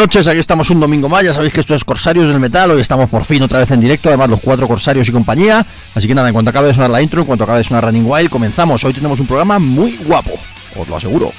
Noches, aquí estamos un domingo más, ya sabéis que esto es Corsarios del Metal, hoy estamos por fin otra vez en directo, además los cuatro Corsarios y compañía, así que nada, en cuanto acabe de sonar la intro, en cuanto acabe de sonar Running Wild, comenzamos, hoy tenemos un programa muy guapo, os lo aseguro.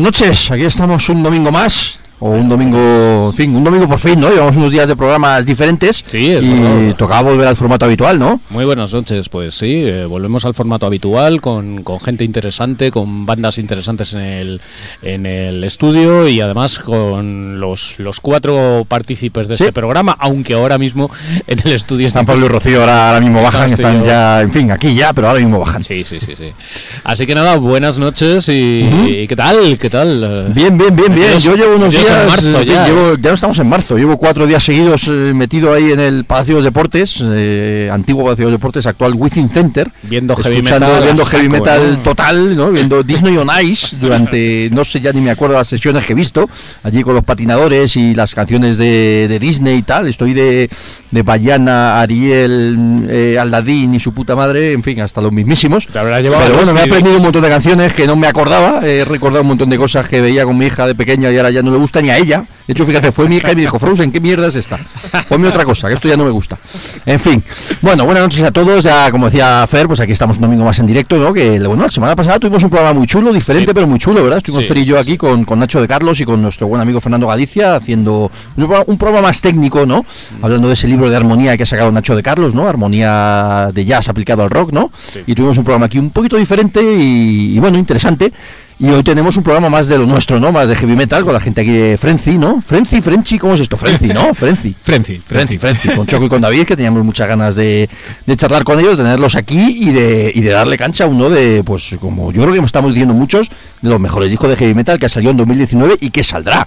Noches. Aquí estamos un domingo más o un domingo, en fin, un domingo por fin, ¿no? Llevamos unos días de programas diferentes sí, y tocaba volver al formato habitual, ¿no? Muy buenas noches, pues sí, eh, volvemos al formato habitual con, con, gente interesante, con bandas interesantes en el, en el estudio y además con los, los cuatro partícipes de ¿Sí? este programa, aunque ahora mismo en el estudio Están Pablo y Rocío ahora, ahora mismo bajan, están ya, en fin, aquí ya, pero ahora mismo bajan. Sí, sí, sí, sí. Así que nada, buenas noches y, y ¿qué tal? ¿Qué tal? Bien, bien, bien, bien. Yo llevo unos días. En marzo eh, ya, llevo- ya no estamos en marzo. Llevo cuatro días seguidos eh, metido ahí en el Palacio de Deportes, eh, antiguo Palacio de Deportes, actual Within Center. Viendo heavy metal viendo saco, heavy metal ¿no? total, ¿no? Viendo Disney on Ice durante, no sé ya ni me acuerdo las sesiones que he visto, allí con los patinadores y las canciones de, de Disney y tal. Estoy de, de Bayana, Ariel, eh, Aladdin y su puta madre, en fin, hasta los mismísimos. Pero bueno, me he aprendido un montón de canciones que no me acordaba. He recordado un montón de cosas que veía con mi hija de pequeña y ahora ya no le gusta ni a ella. De hecho, fíjate, fue mi hija y me dijo, Frozen, ¿qué mierda es esta? Ponme otra cosa, que esto ya no me gusta. En fin, bueno, buenas noches a todos. Ya, como decía Fer, pues aquí estamos un domingo más en directo, ¿no? Que bueno, la semana pasada tuvimos un programa muy chulo, diferente, Sí. pero muy chulo, ¿verdad? Estuvimos Sí, Fer y yo aquí con, con Nacho de Carlos y con nuestro buen amigo Fernando Galicia haciendo un programa, un programa más técnico, ¿no? Hablando de ese libro de armonía que ha sacado Nacho de Carlos, ¿no? Armonía de jazz aplicado al rock, ¿no? Sí. Y tuvimos un programa aquí un poquito diferente y, y bueno, interesante. Y hoy tenemos un programa más de lo nuestro, ¿no? Más de heavy metal con la gente aquí de Frenzy, ¿no? Frenzy, Frenchy, ¿cómo es esto? Frenzy, ¿no? Frenzy. Frenzy, Frenzy, Frenzy, con Choco y con David, que teníamos muchas ganas de, de charlar con ellos, de tenerlos aquí y de, y de darle cancha a uno de, pues como yo creo que estamos diciendo muchos, de los mejores discos de heavy metal que ha salido en 2019 y que saldrá.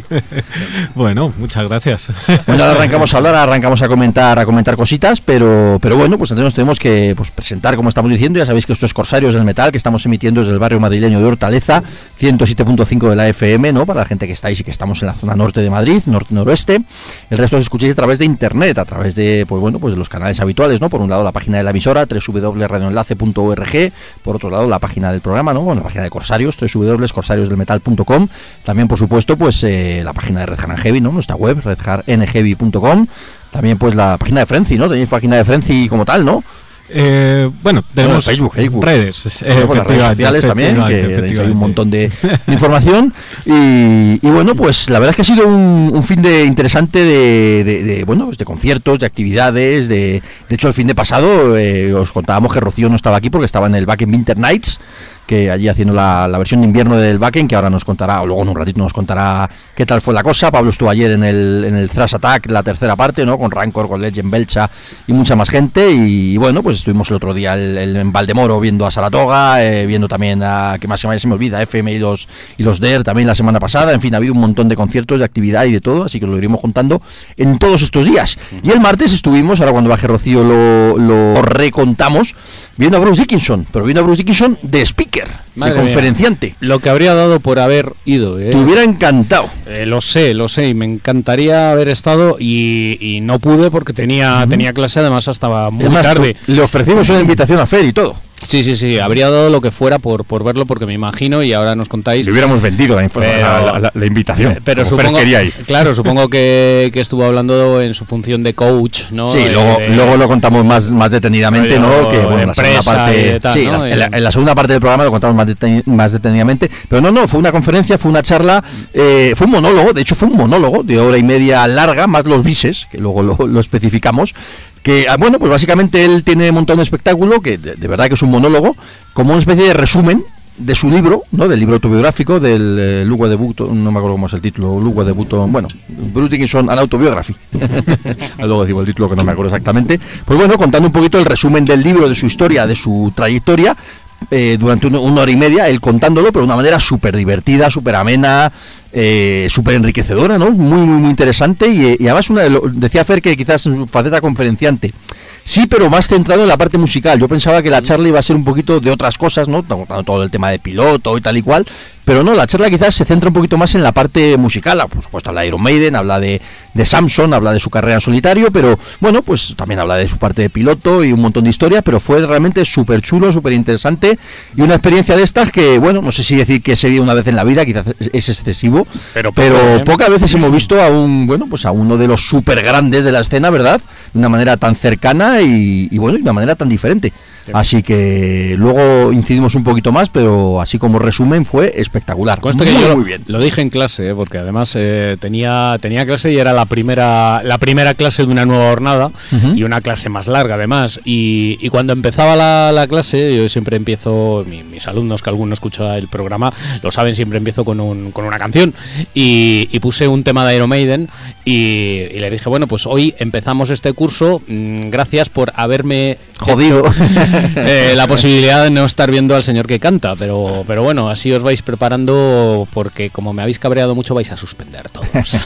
bueno, muchas gracias. Bueno, ahora arrancamos a hablar, arrancamos a comentar, a comentar cositas, pero, pero bueno, pues entonces nos tenemos que pues, presentar, como estamos diciendo, ya sabéis que esto es Corsarios del Metal, que estamos emitiendo desde el barrio madrileño de Hortaleza, 107.5 de la FM, ¿no? Para la gente que estáis y que estamos en la zona norte de Madrid, norte-noroeste. El resto os escucháis a través de internet, a través de, pues bueno, pues de los canales habituales, ¿no? Por un lado la página de la emisora, www.radioenlace.org, por otro lado la página del programa, ¿no? Bueno, la página de Corsarios, www.corsariosdelmetal.com, también por supuesto, pues eh, la página de Red Hard Heavy, ¿no? Nuestra web, redhardnheavy.com, también pues la página de Frenzy, ¿no? Tenéis página de Frenzy como tal, ¿no? Eh, bueno, tenemos Facebook, Facebook, redes, eh, las redes sociales también, que ahí un montón de, de información. Y, y, bueno, pues la verdad es que ha sido un, un fin de interesante de, de, de, bueno, pues de conciertos, de actividades. De, de hecho, el fin de pasado eh, os contábamos que Rocío no estaba aquí porque estaba en el Back in Winter Nights que allí haciendo la, la, versión de invierno del Backen, que ahora nos contará, o luego en un ratito nos contará qué tal fue la cosa. Pablo estuvo ayer en el, en el Thrash Attack, la tercera parte, ¿no? Con Rancor, con Legend Belcha y mucha más gente. Y, bueno, pues estuvimos el otro día en Valdemoro viendo a Saratoga, eh, viendo también a, que más se me, se me olvida, FM y los, y los DER también la semana pasada. En fin, ha habido un montón de conciertos, de actividad y de todo, así que lo iremos juntando en todos estos días. Y el martes estuvimos, ahora cuando baje Rocío lo, lo recontamos, viendo a Bruce Dickinson, pero viendo a Bruce Dickinson de speaker. Madre de conferenciante. Mía, lo que habría dado por haber ido. ¿eh? Te hubiera encantado. Eh, lo sé, lo sé, y me encantaría haber estado y, y no pude porque tenía, uh -huh. tenía clase además hasta muy Además, tarde. Le ofrecimos una invitación a Fer y todo. Sí, sí, sí, habría dado lo que fuera por, por verlo, porque me imagino, y ahora nos contáis. Le hubiéramos vendido la, pero, la, la, la invitación. Pero supongo, claro, supongo que, que, estuvo hablando en su función de coach, ¿no? Sí, de, luego, luego lo contamos más, más detenidamente, ¿no? Que bueno, en la segunda parte. Tal, sí, ¿no? en, la, en, la, segunda parte del programa lo contamos más, deten, más detenidamente. Pero no, no, fue una conferencia, fue una charla, eh, fue un monólogo, de hecho fue un monólogo de hora y media larga, más los bises, que luego lo, lo especificamos, que ah, bueno, pues básicamente él tiene un montón de espectáculo, que de, verdad que es un monólogo, como una especie de resumen de su libro, ¿no? Del libro autobiográfico del eh, Lugo de Button, no me acuerdo cómo es el título, Lugo de Button, bueno, Bruce Dickinson an Autobiography. Luego decimos el título que no me acuerdo exactamente. Pues bueno, contando un poquito el resumen del libro, de su historia, de su trayectoria, eh, durante un, una hora y media, él contándolo, pero de una manera súper divertida, súper amena, eh, súper enriquecedora, ¿no? Muy, muy, muy interesante. Y, y además, una, lo, decía Fer que quizás en su faceta conferenciante. Sí, pero más centrado en la parte musical. Yo pensaba que la charla iba a ser un poquito de otras cosas, ¿no? Todo el tema de piloto y tal y cual. Pero no, la charla quizás se centra un poquito más en la parte musical. Ah, Por supuesto, habla de Iron Maiden, habla de, de Samson, habla de su carrera en solitario, pero bueno, pues también habla de su parte de piloto y un montón de historias. Pero fue realmente súper chulo, súper interesante y una experiencia de estas que, bueno, no sé si decir que sería una vez en la vida, quizás es excesivo, pero, pero ¿eh? pocas veces hemos visto a un, bueno, pues a uno de los súper grandes de la escena, ¿verdad? De una manera tan cercana y, y bueno, de una manera tan diferente. Así que luego incidimos un poquito más, pero así como resumen fue espectacular. Conste muy, que yo muy bien. Lo dije en clase, ¿eh? porque además eh, tenía, tenía clase y era la primera, la primera clase de una nueva jornada uh -huh. y una clase más larga además. Y, y cuando empezaba la, la, clase, yo siempre empiezo, mi, mis alumnos que alguno escucha el programa lo saben, siempre empiezo con, un, con una canción. Y, y, puse un tema de Iron Maiden y, y, le dije, bueno, pues hoy empezamos este curso, mmm, gracias por haberme... Jodido. eh, la posibilidad de no estar viendo al señor que canta, pero, pero bueno, así os vais preparando porque como me habéis cabreado mucho vais a suspender todos.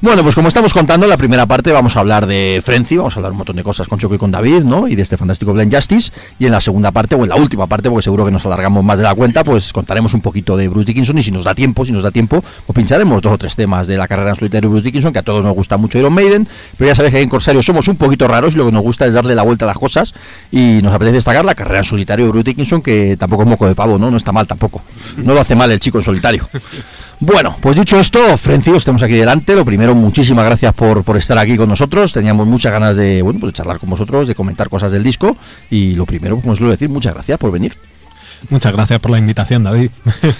bueno, pues como estamos contando, la primera parte vamos a hablar de Frenzy, vamos a hablar un montón de cosas con Choco y con David, ¿no? Y de este fantástico Blend Justice. Y en la segunda parte, o en la última parte, porque seguro que nos alargamos más de la cuenta, pues contaremos un poquito de Bruce Dickinson y si nos da tiempo, si nos da tiempo, pues pincharemos dos o tres temas de la carrera en solitario de Bruce Dickinson, que a todos nos gusta mucho Iron Maiden, pero ya sabéis que en Corsario somos un poquito raros y lo que nos gusta es darle la vuelta a las cosas y nos apetece destacar la carrera en solitario de Bruce Dickinson, que tampoco es moco de pavo, ¿no? No está mal tampoco. No lo hace mal el chico en solitario. Bueno, pues dicho esto, Frenzy, estamos aquí delante. Lo primero, muchísimas gracias por, por estar aquí con nosotros. Teníamos muchas ganas de, bueno, pues charlar con vosotros, de comentar cosas del disco. Y lo primero, como os lo decir, muchas gracias por venir. Muchas gracias por la invitación, David.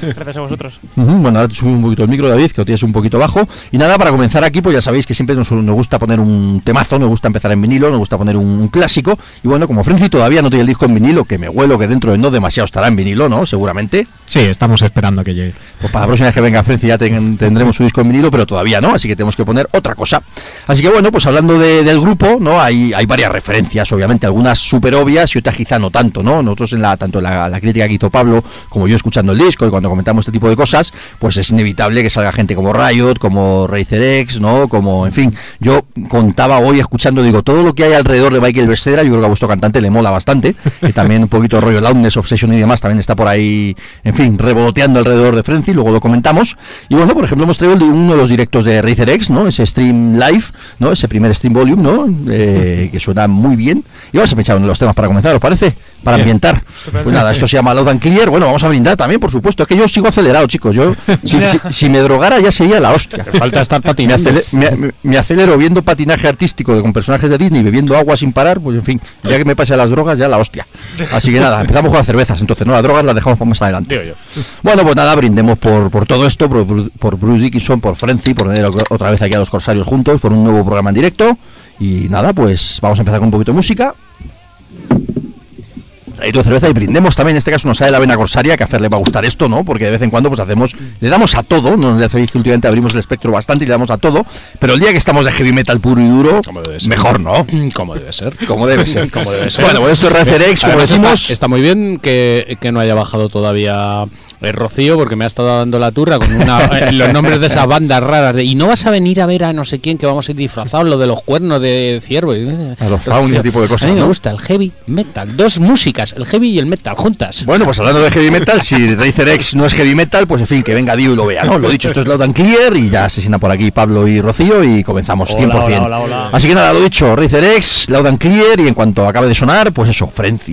Gracias a vosotros. Uh -huh. Bueno, ahora te subo un poquito el micro, David, que lo tienes un poquito bajo. Y nada, para comenzar aquí, pues ya sabéis que siempre nos, nos gusta poner un temazo, nos gusta empezar en vinilo, nos gusta poner un, un clásico. Y bueno, como Frenzy todavía no tiene el disco en vinilo, que me huelo que dentro de no demasiado estará en vinilo, ¿no? Seguramente. Sí, estamos esperando que llegue. Pues para la próxima vez que venga Frenzy ya ten- tendremos su disco en vinilo, pero todavía no, así que tenemos que poner otra cosa. Así que bueno, pues hablando de- del grupo, ¿no? Hay, hay varias referencias, obviamente, algunas súper obvias y otras quizá no tanto, ¿no? Nosotros en la, tanto en la, la crítica que Pablo, como yo escuchando el disco y cuando comentamos este tipo de cosas, pues es inevitable que salga gente como Riot, como Razer X, ¿no? Como, en fin, yo contaba hoy escuchando, digo, todo lo que hay alrededor de Michael Becerra, yo creo que a vuestro cantante le mola bastante, y también un poquito rollo Loudness, Obsession y demás, también está por ahí, en fin, revoloteando alrededor de Frenzy, luego lo comentamos. Y bueno, por ejemplo, hemos traído el de uno de los directos de Razer X, ¿no? Ese stream live, ¿no? Ese primer stream volume, ¿no? Eh, que suena muy bien. Y vamos a uno de los temas para comenzar, ¿os parece? Para Bien. ambientar. Pues nada, esto se llama Loud and Clear. Bueno, vamos a brindar también, por supuesto. Es que yo sigo acelerado, chicos. Yo, si, si- si me drogara, ya sería la hostia. Falta estar patinando. me- me- me acelero viendo patinaje artístico de- con personajes de Disney, bebiendo agua sin parar, pues en fin, ya que me pase a las drogas, ya la hostia. Así que nada, empezamos con las cervezas, entonces no las drogas las dejamos para más adelante. Digo yo. Bueno, pues nada, brindemos por, por todo esto, por Bruce Dickinson, por Frenzy, por tener otra vez aquí a los Corsarios juntos, por un nuevo programa en directo. Y nada, pues vamos a empezar con un poquito de música. Traído cerveza y brindemos también, en este caso nos sale la vena corsaria, que a Fer le va a gustar esto, ¿no? Porque de vez en cuando pues hacemos, le damos a todo, no ya sabéis que últimamente abrimos el espectro bastante y le damos a todo, pero el día que estamos de heavy metal puro y duro, mejor, ¿no? Como debe ser. Como debe ser. Como debe ser. Bueno, pues esto es Razer X, como Además, decimos. Está, muy bien que, que no haya bajado todavía el Rocío, porque me ha estado dando la turra con una- eh, los nombres de esas bandas raras. de, y no vas a venir a ver a no sé quién que vamos a ir disfrazados, lo de los cuernos de ciervo. A los faun y ese tipo de cosas, A mí me ¿no? gusta el heavy metal. Dos músicas, el heavy y el metal juntas. Bueno, pues hablando de heavy metal, si Razer X no es heavy metal, pues en fin, que venga Dio y lo vea, ¿no? Lo dicho, esto es Loud and Clear y ya asesina por aquí Pablo y Rocío y comenzamos 100%. Hola, hola, hola, hola. Así que nada, lo dicho, Razer X, Loud and Clear y en cuanto acabe de sonar, pues eso, Frenzy.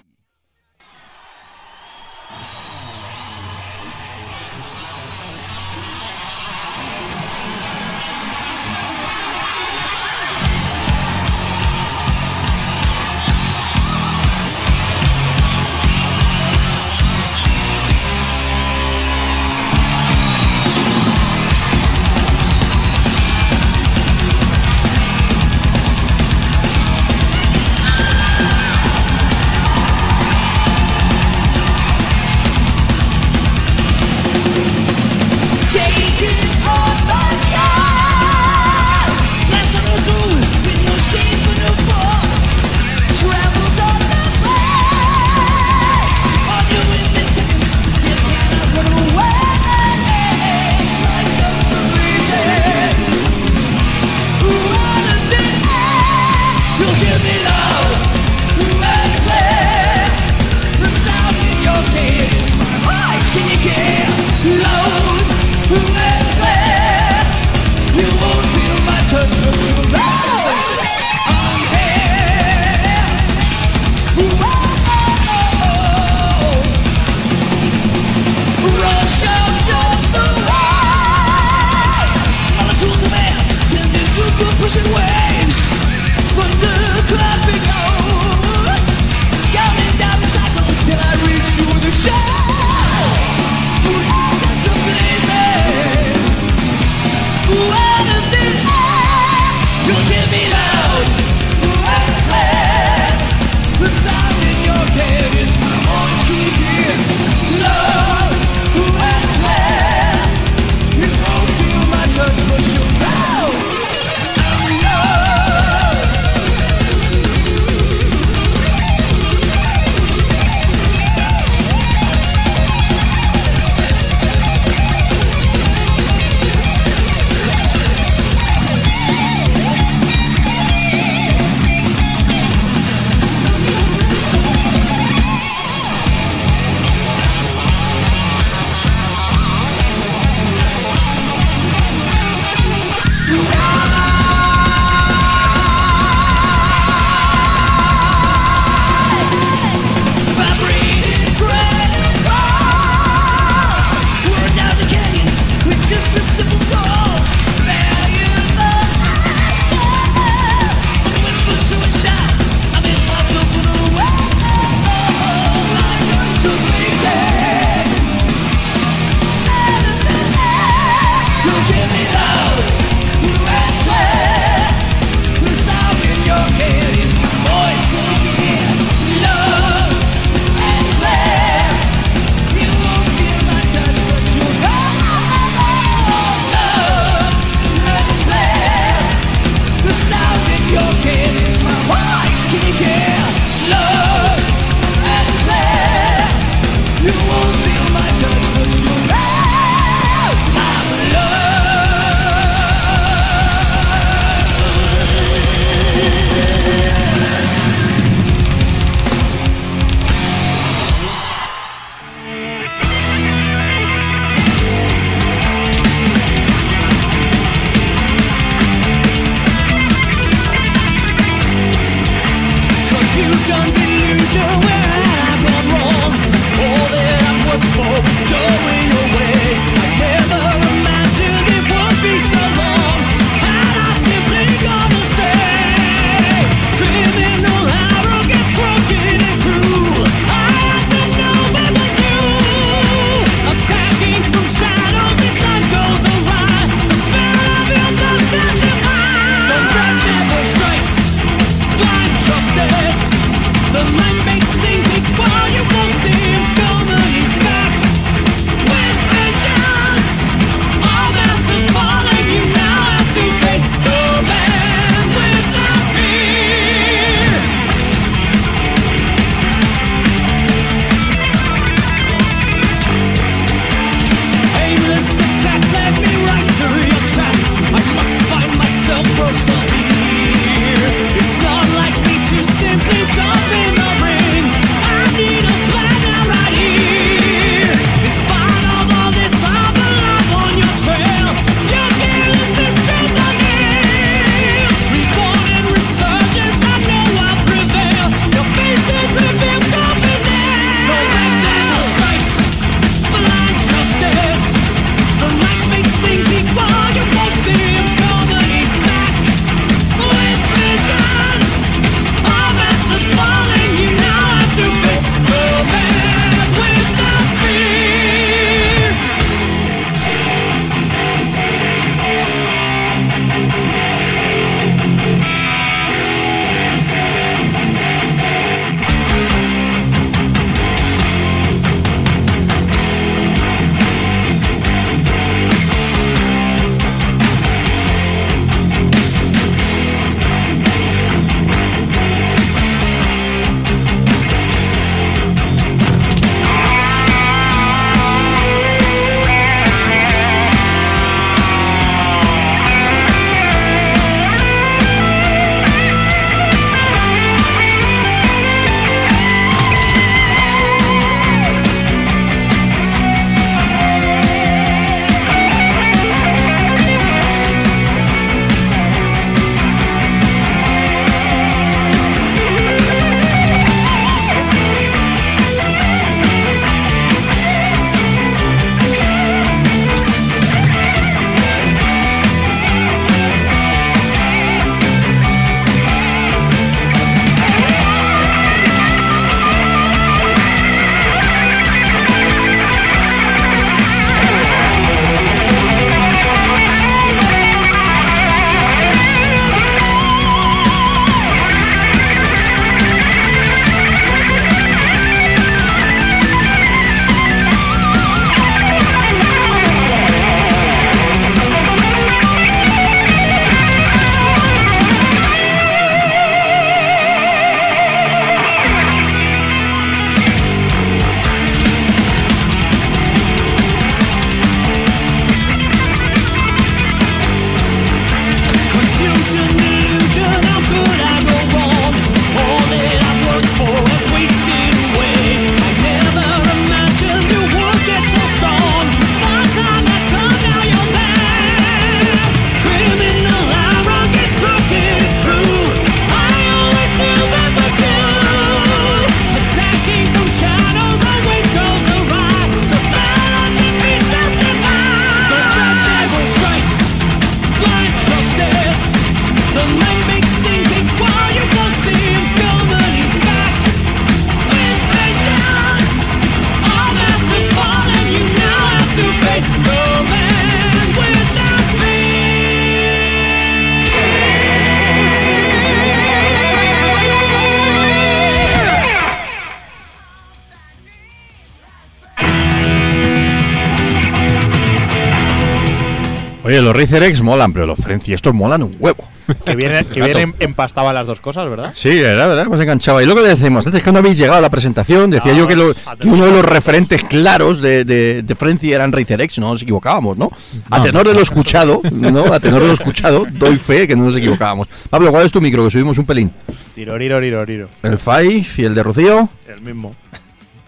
Racer X molan, pero los Frenzy estos molan un huevo. Que viene, que viene empastaba las dos cosas, ¿verdad? Sí, verdad, verdad, hemos enganchado. Y lo que le decimos, antes que no habéis llegado a la presentación, decía No, yo que, lo- a que uno de los referentes claros de, de, de Frenzy eran Racer X, no nos equivocábamos, ¿no? A No, tenor de lo escuchado, ¿no? A tenor de lo escuchado, doy fe que no nos equivocábamos. Pablo, ¿cuál es tu micro? Que subimos un pelín. Riroriro. El Five y el de Rocío. El mismo.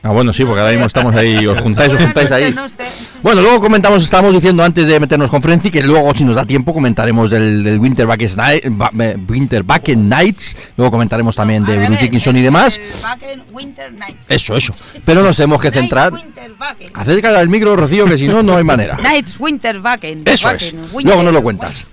Ah, bueno, sí, porque ahora mismo estamos ahí, os juntáis, os juntáis ahí. No sé. Bueno, luego comentamos, estábamos diciendo antes de meternos con Frenzy, que luego, si nos da tiempo, comentaremos del, del Winter, Back Nights. Luego comentaremos también de Bruce Dickinson y demás. el Winter. Eso, eso. Pero nos tenemos que centrar. Acércala al micro, Rocío, que si no, no hay manera. Nights Winter Wacken. Eso es. Luego nos lo cuentas.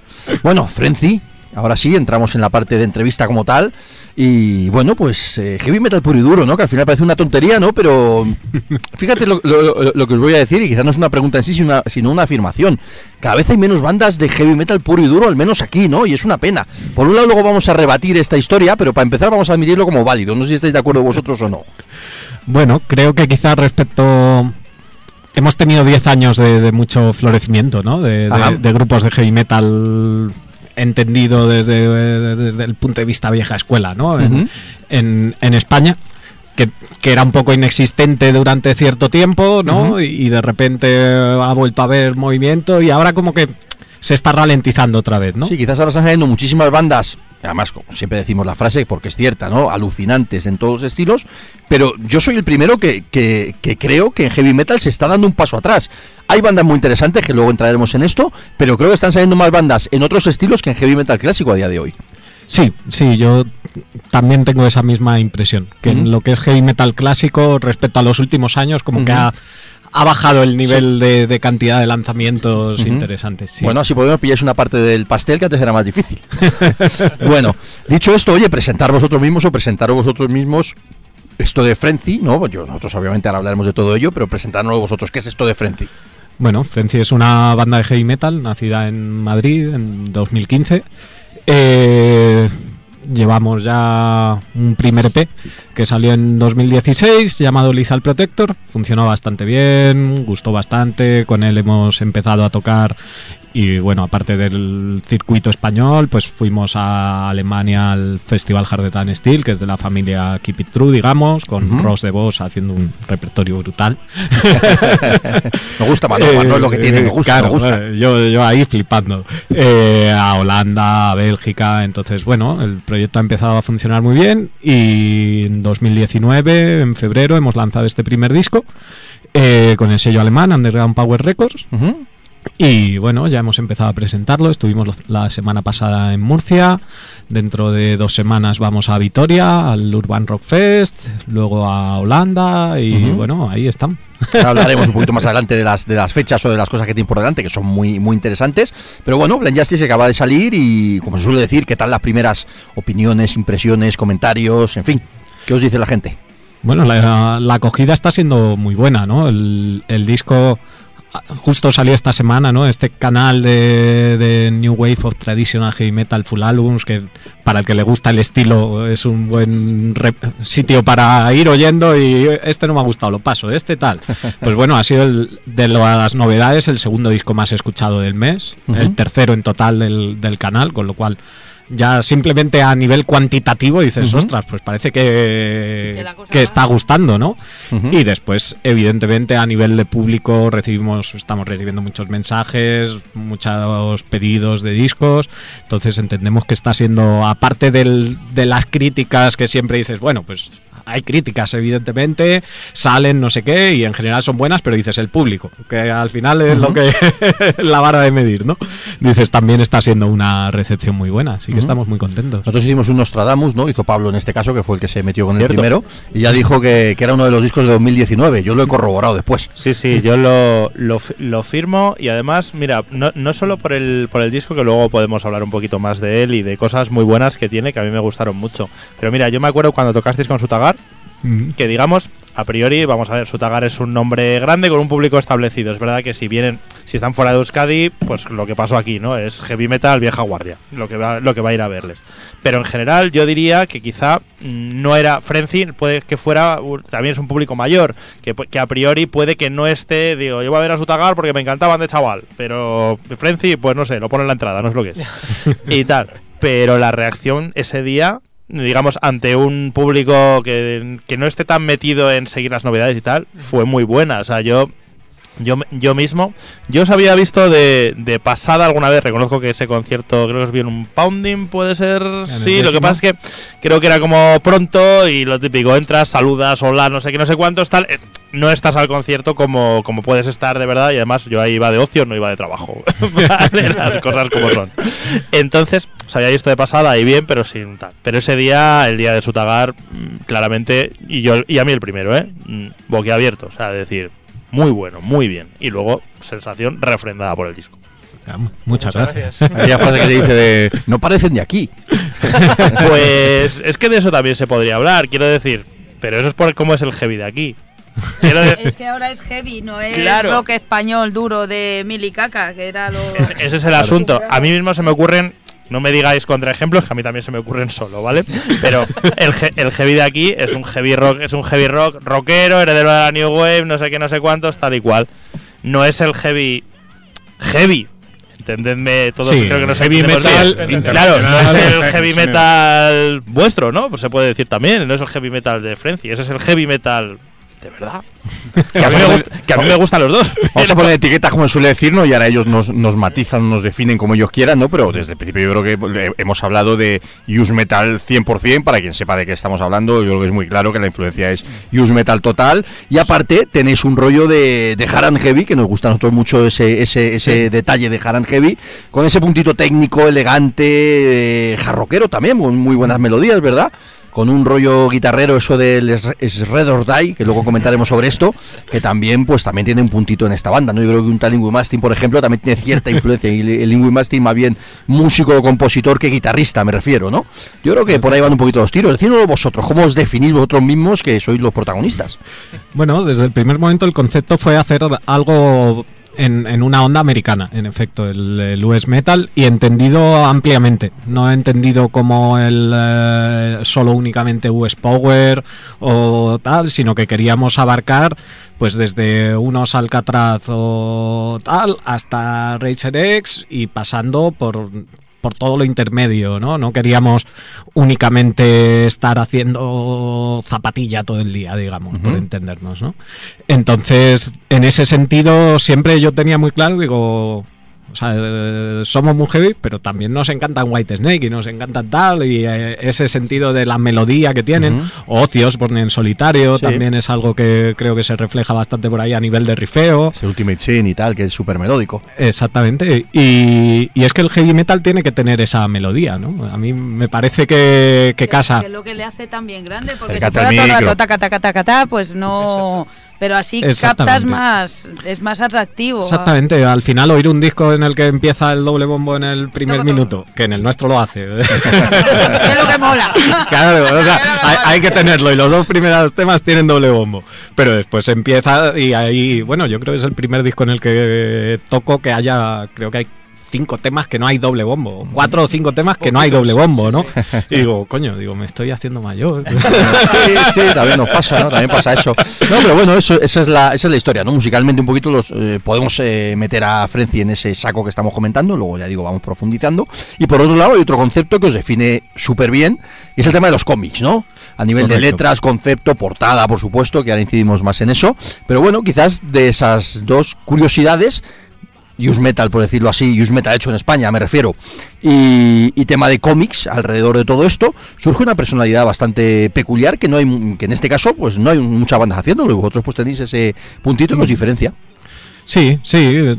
Bueno, Frenzy, ahora sí, entramos en la parte de entrevista como tal. Y bueno, pues eh, heavy metal puro y duro, ¿no? Que al final parece una tontería, ¿no? Pero fíjate lo, lo- que os voy a decir, y quizás no es una pregunta en sí, sino una, sino una afirmación. Cada vez hay menos bandas de heavy metal puro y duro, al menos aquí, ¿no? Y es una pena. Por un lado, luego vamos a rebatir esta historia, pero para empezar vamos a admitirlo como válido. No sé si estáis de acuerdo vosotros o no. Bueno, creo que quizás respecto. Hemos tenido 10 años de, de mucho florecimiento, ¿no? De, de- Ajá. de grupos de heavy metal entendido desde, desde el punto de vista vieja escuela, ¿no? En, en- en España. Que, que era un poco inexistente durante cierto tiempo, ¿no? Y, y de repente ha vuelto a haber movimiento y ahora como que se está ralentizando otra vez, ¿no? Sí, quizás ahora están saliendo muchísimas bandas, además, como siempre decimos la frase, porque es cierta, ¿no? Alucinantes en todos los estilos, pero yo soy el primero que, que- que creo que en heavy metal se está dando un paso atrás. Hay bandas muy interesantes, que luego entraremos en esto, pero creo que están saliendo más bandas en otros estilos que en heavy metal clásico a día de hoy. Sí, sí, yo también tengo esa misma impresión. Que en lo que es heavy metal clásico, respecto a los últimos años, como que ha, ha bajado el nivel de, de cantidad de lanzamientos interesantes. sí. Bueno, así podemos pillar una parte del pastel que antes era más difícil. bueno, dicho esto, oye, presentar vosotros mismos o presentaros vosotros mismos esto de Frenzy, ¿no? Yo, nosotros obviamente ahora hablaremos de todo ello, pero presentárnoslo vosotros. ¿Qué es esto de Frenzy? Bueno, Frenzy es una banda de heavy metal nacida en Madrid en 2015. Eh, llevamos ya un primer EP que salió en 2016 llamado Lethal Protector. Funcionó bastante bien, gustó bastante. Con él hemos empezado a tocar y bueno, aparte del circuito español, pues fuimos a Alemania al Festival Hardetan Steel, que es de la familia Keep It True, digamos, con. Ross de Vos haciendo un repertorio brutal. Me gusta Manowar, no es lo que tiene, me Eh, gusta, claro, me gusta. eh, Yo, yo ahí flipando. Eh, a Holanda, a Bélgica. Entonces, bueno, el proyecto ha empezado a funcionar muy bien. Y en 2019, en febrero, hemos lanzado este primer disco eh, con el sello alemán Underground Power Records. Ujú. Y bueno, ya hemos empezado a presentarlo. Estuvimos la semana pasada en Murcia. Dentro de dos semanas vamos a Vitoria, al Urban Rock Fest, luego a Holanda. Y bueno, ahí están. Ahora hablaremos un poquito más adelante de las, de las fechas o de las cosas que tienen por delante, que son muy, muy interesantes. Pero bueno, Blind Justice acaba de salir y, como se suele decir, ¿qué tal las primeras opiniones, impresiones, comentarios, en fin? ¿Qué os dice la gente? Bueno, la, la acogida está siendo muy buena, ¿no? El, el disco justo salió esta semana, ¿no? Este canal de, de New Wave of Traditional Heavy Metal Full Albums, que para el que le gusta el estilo es un buen sitio para ir oyendo y este no me ha gustado, lo paso, este tal. Pues bueno, ha sido el- de las novedades el segundo disco más escuchado del mes, el tercero en total del, del canal, con lo cual... Ya simplemente a nivel cuantitativo dices, ostras, pues parece que, Que está gustando, ¿no? Y después, evidentemente, a nivel de público recibimos, estamos recibiendo muchos mensajes, muchos pedidos de discos. Entonces entendemos que está siendo, aparte del- de las críticas que siempre dices, bueno, pues hay críticas, evidentemente, salen, no sé qué, y en general son buenas, pero dices el público, que al final es lo que la vara de medir, ¿no? Dices, también está siendo una recepción muy buena, así que estamos muy contentos. Nosotros hicimos un Nostradamus, ¿no? Hizo Pablo en este caso, que fue el que se metió con Cierto. el primero, y ya dijo que, que era uno de los discos de 2019. Yo lo he corroborado después. Sí, sí, yo lo, lo firmo y además, mira, no, no solo por el, por el disco, que luego podemos hablar un poquito más de él y de cosas muy buenas que tiene, que a mí me gustaron mucho. Pero mira, yo me acuerdo cuando tocasteis con Sutagar, Mm. que digamos, a priori, vamos a ver, Sutagar es un nombre grande con un público establecido. Es verdad que si vienen, si están fuera de Euskadi, pues lo que pasó aquí, ¿no? Es heavy metal vieja guardia, lo que va, lo que va a ir a verles. Pero en general, yo diría que quizá mm, no era Frenzy, puede que fuera, uh, también es un público mayor, que, que a priori puede que no esté, digo, yo voy a ver a Sutagar porque me encantaban de chaval, pero Frenzy, pues no sé, lo pone en la entrada, no es lo que es. y tal. Pero la reacción ese día, digamos, ante un público que, que no esté tan metido en seguir las novedades y tal, fue muy buena. O sea, yo. Yo, yo mismo, yo os había visto de, de pasada alguna vez, reconozco que ese concierto creo que os vi en un pounding, puede ser, sí, lo que pasa es que creo que era como pronto y lo típico, entras, saludas, hola, no sé qué, no sé cuántos, tal, eh, no estás al concierto como, como puedes estar de verdad y además yo ahí iba de ocio, no iba de trabajo, ¿vale? las cosas como son. Entonces, os había visto de pasada y bien, pero sin tal. Pero ese día, el día de Sutagar, mm, claramente, y yo y a mí el primero, ¿eh? Mm, Boquiabierto, o sea, decir, muy bueno, muy bien. Y luego, sensación refrendada por el disco. Mu- Muchas, gracias. Aquella frase que se dice de no parecen de aquí. Pues es que de eso también se podría hablar, quiero decir. Pero eso es por cómo es el heavy de aquí. Es que ahora es heavy, no es Claro. rock español duro de Milicaca, que era lo. ese, ese es el asunto. A mí mismo se me ocurren, no me digáis contraejemplos, que a mí también se me ocurren solo, ¿vale? Pero el, he- el heavy de aquí es un heavy rock, es un heavy rock rockero, heredero de la New Wave, no sé qué, no sé cuántos, tal y cual. No es el heavy heavy. Entendedme, todos Sí, creo que nos heavy metal bien. Claro, no es el heavy metal vuestro, ¿no? Pues se puede decir también, no es el heavy metal de Frenzy, ese es el heavy metal de verdad. Que a mí me, gusta, que a mí me gustan los dos. Vamos a poner etiquetas como suele decirnos y ahora ellos nos, nos matizan, nos definen como ellos quieran, ¿no? Pero desde el principio yo creo que eh, hemos hablado de use metal 100%, para quien sepa de qué estamos hablando, yo creo que es muy claro que la influencia es use metal total y aparte tenéis un rollo de, de hard and heavy, que nos gusta a nosotros mucho ese, ese, ese detalle de hard and heavy, con ese puntito técnico, elegante, eh, jarroquero también, con muy buenas melodías, ¿verdad? Con un rollo guitarrero eso del es, es Red or Die, que luego comentaremos sobre esto, que también pues también tiene un puntito en esta banda, ¿no? Yo creo que un tal Ingui Mastin, por ejemplo, también tiene cierta influencia, y el Ingui Mastin más bien músico o compositor que guitarrista, me refiero, ¿no? Yo creo que por ahí van un poquito los tiros. Decídnoslo vosotros, ¿cómo os definís vosotros mismos que sois los protagonistas? Bueno, desde el primer momento el concepto fue hacer algo en, en una onda americana, en efecto, el, US Metal, y entendido ampliamente. No entendido como el eh, solo únicamente US Power o tal, sino que queríamos abarcar pues desde unos Alcatraz o tal hasta Racer X y pasando por por todo lo intermedio, ¿no? No queríamos únicamente estar haciendo zapatilla todo el día, digamos, por entendernos, ¿no? Entonces, en ese sentido, siempre yo tenía muy claro, digo, o sea, eh, somos muy heavy, pero también nos encantan White Snake y nos encantan tal, y eh, ese sentido de la melodía que tienen. Ocios por en solitario, Sí. también es algo que creo que se refleja bastante por ahí a nivel de rifeo. Ese Ultimate Sin y tal, que es súper melódico. Exactamente. Y, y es que el heavy metal tiene que tener esa melodía, ¿no? A mí me parece que, que casa. Que es lo que le hace también grande, porque si fuera todo el rato taca, taca, taca, taca, pues no. Pero así captas más, es más atractivo. Exactamente, al final oír un disco en el que empieza el doble bombo en el primer Toco, minuto, que en el nuestro lo hace. es lo que mola. Claro, o sea, que hay, hay que tenerlo y los dos primeros temas tienen doble bombo. Pero después empieza y ahí, bueno, yo creo que es el primer disco en el que toco que haya, creo que hay cinco temas que no hay doble bombo, cuatro o cinco temas que no hay doble bombo, ¿no? Y digo, coño, digo, me estoy haciendo mayor. sí, sí, también nos pasa, ¿no? También pasa eso. No, pero bueno, eso, esa, es la, esa es la historia, ¿no? Musicalmente un poquito los eh, podemos eh, meter a Frenzy en ese saco que estamos comentando, luego ya digo, vamos profundizando. Y por otro lado hay otro concepto que os define súper bien, y es el tema de los cómics, ¿no? A nivel de Correcto. letras, concepto, portada, por supuesto, que ahora incidimos más en eso. Pero bueno, quizás de esas dos curiosidades, Use Metal, por decirlo así, Use Metal hecho en España, me refiero, y, y tema de cómics alrededor de todo esto, surge una personalidad bastante peculiar que no hay, que en este caso, pues no hay muchas bandas haciéndolo, y vosotros pues tenéis ese puntito que os diferencia. Sí, sí.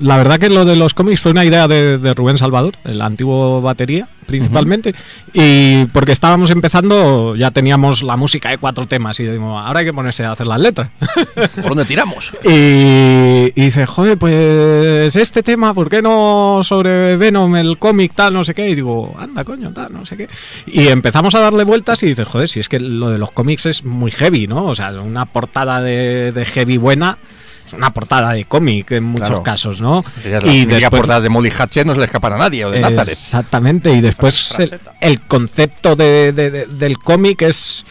La verdad que lo de los cómics fue una idea de, de Rubén Salvador, el antiguo batería, principalmente. Y porque estábamos empezando, ya teníamos la música de cuatro temas y decimos, ahora hay que ponerse a hacer las letras. ¿Por dónde tiramos? Y, y dice, joder, pues este tema, ¿por qué no sobre Venom, el cómic, tal, no sé qué? Y digo, anda, coño, tal, no sé qué. Y empezamos a darle vueltas y dices, joder, si es que lo de los cómics es muy heavy, ¿no? O sea, una portada de, de heavy buena una portada de cómic en muchos Claro. casos, ¿no? Las y portadas de Molly Hatchet no se le escapan a nadie, o de Nazaret. Exactamente, y después el, concepto de- de- de- del cómic es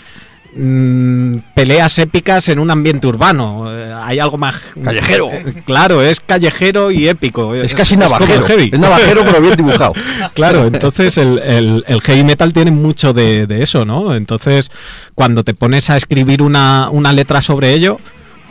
mm, peleas épicas en un ambiente urbano. Eh, hay algo más... Callejero. Eh, claro, es callejero y épico. Es casi navajero. heavy. Es navajero, pero bien dibujado. Claro, entonces el, el- el heavy metal tiene mucho de, de eso, ¿no? Entonces, cuando te pones a escribir una, una letra sobre ello,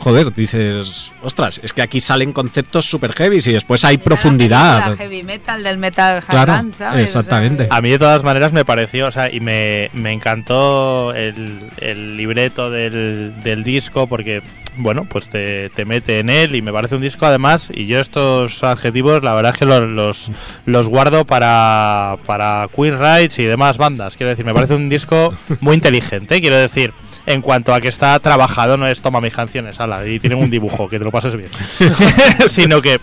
joder, dices, ostras, es que aquí salen conceptos super heavy y después hay La profundidad. heavy metal del metal Claro, hard ¿sabes? O sea, exactamente. A mí de todas maneras me pareció, o sea, y me, me encantó el, el libreto del, del disco porque, bueno, pues te, te mete en él y me parece un disco además, y yo estos adjetivos la verdad es que los, los, los guardo para, para Queen Rights y demás bandas, quiero decir, me parece un disco muy inteligente, quiero decir. En cuanto a que está trabajado, no es toma mis canciones, ala, y tienen un dibujo, que te lo pases bien. sino que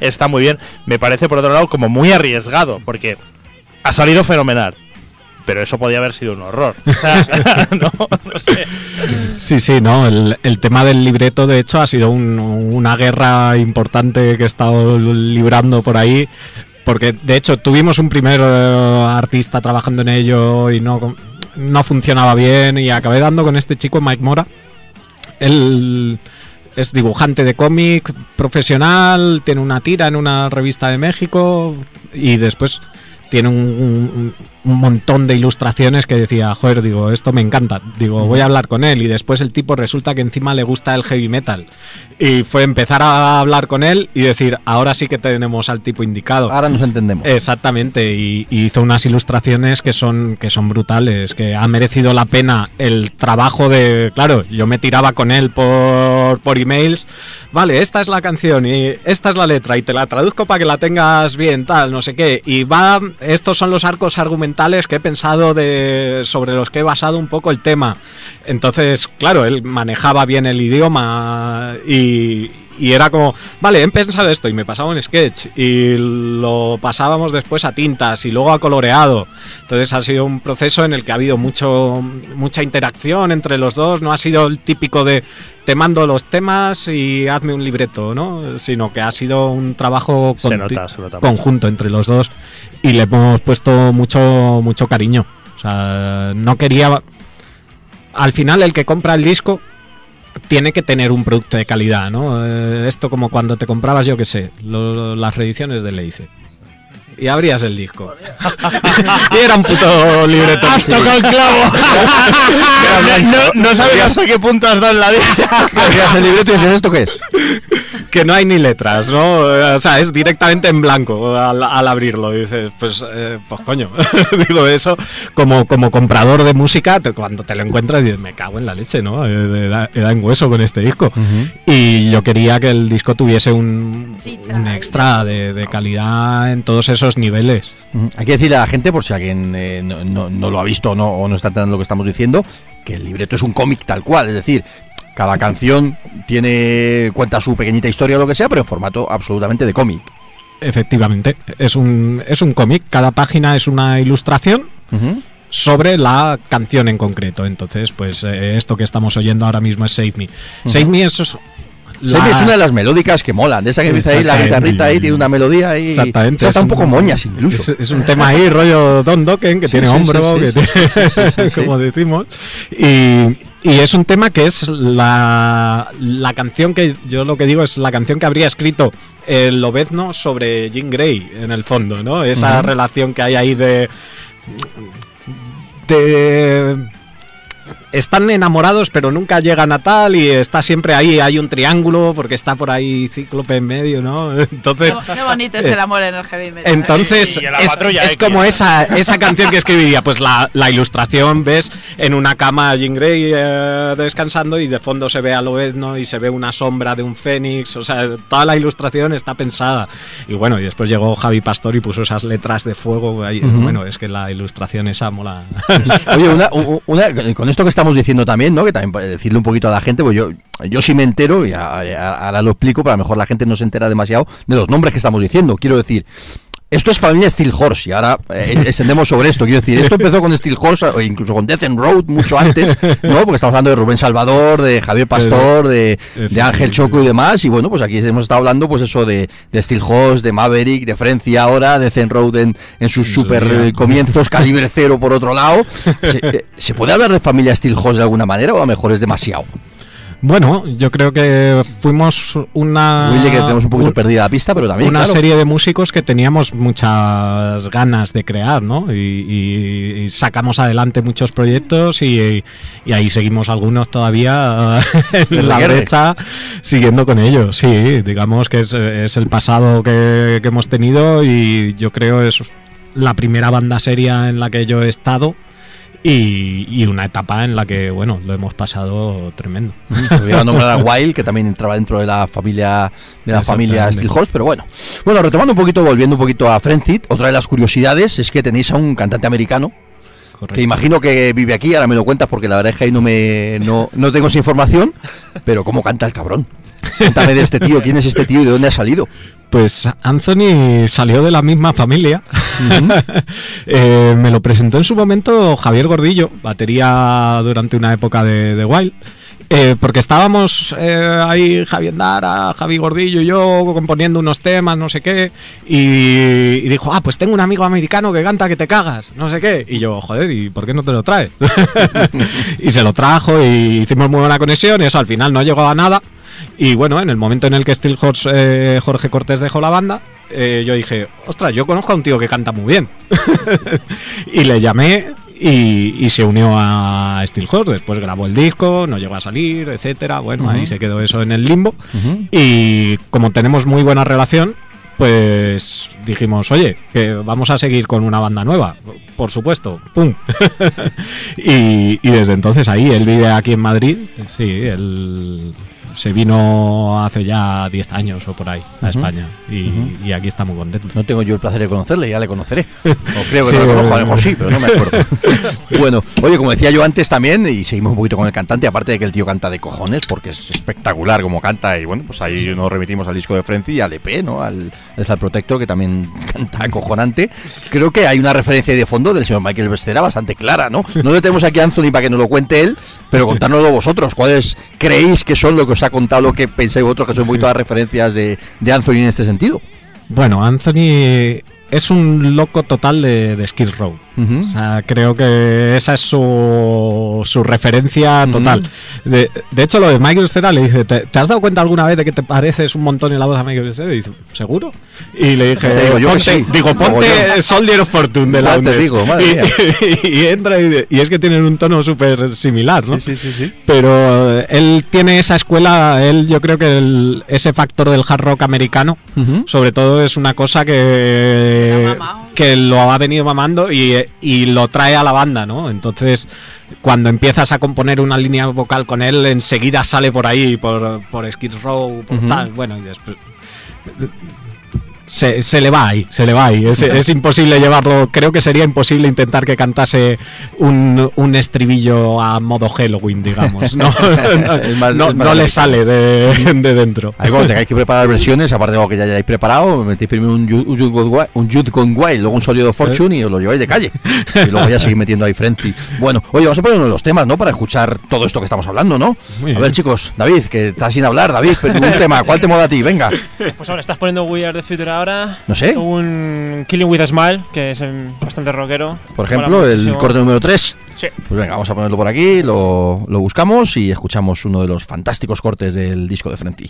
está muy bien. Me parece, por otro lado, como muy arriesgado, porque ha salido fenomenal. Pero eso podía haber sido un horror. No, no sé. Sí, sí, no. El, el tema del libreto, de hecho, ha sido un- una guerra importante que he estado librando por ahí. Porque, de hecho, tuvimos un primer eh, artista trabajando en ello y no, no funcionaba bien. Y acabé dando con este chico, Mike Mora. Él es dibujante de cómic profesional, tiene una tira en una revista de México y después tiene un, un- un montón de ilustraciones que decía, joder, digo, esto me encanta. Digo, voy a hablar con él y después el tipo resulta que encima le gusta el heavy metal. Y fue empezar a hablar con él y decir, ahora sí que tenemos al tipo indicado. Ahora nos entendemos. Exactamente, y, y hizo unas ilustraciones que son, que son brutales, que ha merecido la pena el trabajo de... Claro, yo me tiraba con él por, por emails, vale, esta es la canción y esta es la letra y te la traduzco para que la tengas bien, tal, no sé qué, y va, estos son los arcos argumentales que he pensado de, sobre los que he basado un poco el tema. Entonces, claro, él manejaba bien el idioma y, y era como, vale, he pensado esto y me pasaba un sketch y lo pasábamos después a tintas y luego a coloreado. Entonces ha sido un proceso en el que ha habido mucho mucha interacción entre los dos, no ha sido el típico de te mando los temas y hazme un libreto, ¿no? Sino que ha sido un trabajo Se nota, se nota mucho. conjunto entre los dos y le hemos puesto mucho mucho cariño. O sea, no quería al final el que compra el disco tiene que tener un producto de calidad, ¿no? Eh, esto como cuando te comprabas, yo qué sé, lo- las reediciones de Leice. Y abrías el disco. y era un puto libreto. ¡Has tocado el clavo! no, no sabes hasta qué punto has dado en la vida. Abrías el libreto y dices, ¿esto qué es? que no hay ni letras, ¿no? O sea, es directamente en blanco al, al abrirlo. Dices, pues, eh, pues coño. Digo eso, como, como comprador de música, te- cuando te lo encuentras, dices, me cago en la leche, ¿no? He da- he dado en hueso con este disco. Y yo quería que el disco tuviese un, extra de, de calidad en todos esos niveles. Hay que decirle a la gente, por si alguien eh, no, no- no lo ha visto o no, o no está entendiendo lo que estamos diciendo, que el libreto es un cómic tal cual. Es decir, cada canción tiene cuenta su pequeñita historia o lo que sea, pero en formato absolutamente de cómic. Efectivamente, es un, es un cómic, cada página es una ilustración sobre la canción en concreto. Entonces, pues eh, esto que estamos oyendo ahora mismo es Save Me. Save Me es... Sé que es una de las melódicas que molan, de esa que dice ahí la guitarrita ahí, tiene una melodía ahí. Exactamente. Esa está es un poco moñas incluso. Es, es un tema ahí, rollo Don Dokken, que Sí, tiene sí, hombro, sí, que tiene- como decimos. Y, y es un tema que es la, la canción que, yo lo que digo es la canción que habría escrito el Lobezno sobre Jean Grey, en el fondo, ¿no? Esa relación que hay ahí de... de están enamorados, pero nunca llegan a tal y está siempre ahí, hay un triángulo porque está por ahí Cíclope en medio, ¿no? Entonces, Qué, qué bonito es el amor en el heavy metal. entonces Y es, es como esa, esa canción que escribiría, pues la, la ilustración, ves en una cama a Jean Grey eh, descansando y de fondo se ve a Loebno y se ve una sombra de un fénix, o sea, toda la ilustración está pensada. Y bueno, y después llegó Javi Pastor y puso esas letras de fuego, ahí, bueno, es que la ilustración esa mola. Oye, una, una- con esto que estamos diciendo también, ¿no? Que también para decirle un poquito a la gente, pues yo, yo sí me entero, y ahora lo explico, pero a lo mejor la gente no se entera demasiado de los nombres que estamos diciendo. Quiero decir, esto es familia Steel Horse y ahora eh, extendemos sobre esto. Quiero decir, esto empezó con Steel Horse o incluso con Death and Road mucho antes, ¿no? Porque estamos hablando de Rubén Salvador, de Javier Pastor, de, de Ángel Choco y demás. Y bueno, pues aquí hemos estado hablando, pues eso de, de Steel Horse, de Maverick, de Frencia ahora, de Death and Road en, en sus super eh, comienzos, calibre cero por otro lado. ¿Se, eh, ¿se puede hablar de familia Steel Horse de alguna manera o a lo mejor es demasiado? Bueno, yo creo que fuimos una... Willy, que tenemos un poquito un- perdida la pista, pero también. una claro. serie de músicos que teníamos muchas ganas de crear, ¿no? Y, y- y sacamos adelante muchos proyectos y, y ahí seguimos algunos todavía en la brecha siguiendo con ellos. Sí, digamos que es, es el pasado que, que hemos tenido y yo creo es la primera banda seria en la que yo he estado. Y, y una etapa en la que, bueno, lo hemos pasado tremendo. Voy a nombrar a Wild, que también entraba dentro de la familia de la familia. Steelhorse, pero bueno. Bueno, retomando un poquito, volviendo un poquito a Frenzy, otra de las curiosidades es que tenéis a un cantante americano que imagino que vive aquí, ahora me lo cuentas porque la verdad es que ahí no me no, no tengo esa información, pero cómo canta el cabrón. Cuéntame de este tío, quién es este tío y de dónde ha salido. Pues Anthony salió de la misma familia. Eh, me lo presentó en su momento Javier Gordillo, batería durante una época de, de Wild. Eh, porque estábamos eh, ahí Javier Dara, Javi Gordillo y yo componiendo unos temas, no sé qué, y, y dijo, ah, pues tengo un amigo americano que canta que te cagas, no sé qué, y yo, joder, ¿y por qué no te lo traes? y se lo trajo y hicimos muy buena conexión y eso al final no llegó a nada. Y bueno, en el momento en el que Steel Horse, eh, Jorge Cortés dejó la banda, eh, yo dije, ostras, yo conozco a un tío que canta muy bien. y le llamé y, y se unió a Steel Horse. Después grabó el disco, no llegó a salir, etcétera. Bueno, ahí se quedó eso en el limbo. Y como tenemos muy buena relación, pues dijimos, oye, que vamos a seguir con una banda nueva. Por supuesto, ¡pum! y, y desde entonces ahí, él vive aquí en Madrid. Sí, él se vino hace ya 10 años o por ahí a España. Y, y aquí está muy contento. No tengo yo el placer de conocerle, ya le conoceré. O creo que Sí, lo conozco, a lo mejor sí, pero no me acuerdo. bueno, oye, como decía yo antes también, y seguimos un poquito con el cantante, aparte de que el tío canta de cojones, porque es espectacular como canta, y bueno, pues ahí nos remitimos al disco de Frenzy y al EP, ¿no? Al, al Protector, que también canta acojonante. Creo que hay una referencia de fondo del señor Michael Bestera bastante clara, ¿no? No le tenemos aquí a Anthony para que nos lo cuente él, pero contárnoslo vosotros. ¿Cuáles creéis que son lo que os ha contado, lo que pensáis vosotros que son poquito las referencias de, de Anthony en este sentido? Bueno, Anthony es un loco total de, de Skid Row. O sea, creo que esa es su, su referencia total. de, de hecho, lo de Michael Cera le dice, ¿te, te has dado cuenta alguna vez de que te pareces un montón en la voz a Michael Cera? Y dice, ¿seguro? Y le dije, Te digo yo ponte, sí. digo, ponte. Soldier of Fortune de la Ya te UNES". digo, madre y, entra y, y es que tienen un tono súper similar, ¿no? sí, sí. Pero eh, él tiene esa escuela, él yo creo que el- ese factor del hard rock americano, sobre todo es una cosa que. Que lo ha venido mamando y, y lo trae a la banda, ¿no? Entonces, cuando empiezas a componer una línea vocal con él, enseguida sale por ahí, por, por Skid Row, por tal, bueno, y después... Se, se le va ahí, se le va ahí. Es, es imposible llevarlo. Creo que sería imposible intentar que cantase un, un estribillo a modo Halloween, digamos. No, no, más- le sale de, de dentro. Tengáis que preparar versiones, aparte de lo que ya hayáis preparado, metéis primero un, Ju- un, Jude Gone Wild- luego un Solid of Fortune y os lo lleváis de calle. Y luego ya seguís metiendo ahí Frenzy. Bueno, oye, vamos a poner uno de los temas, ¿no? Para escuchar todo esto que estamos hablando, ¿no? A ver, chicos, David, que estás sin hablar, David, pero un tema, ¿cuál te mola a ti? Venga. Pues ahora estás poniendo We Are the Future ahora. No sé. Un Killing with a Smile, que es em, bastante rockero. Por ejemplo, el corte número 3. Sí. Pues venga, vamos a ponerlo por aquí, lo, lo buscamos y escuchamos uno de los fantásticos cortes del disco de Frenzy.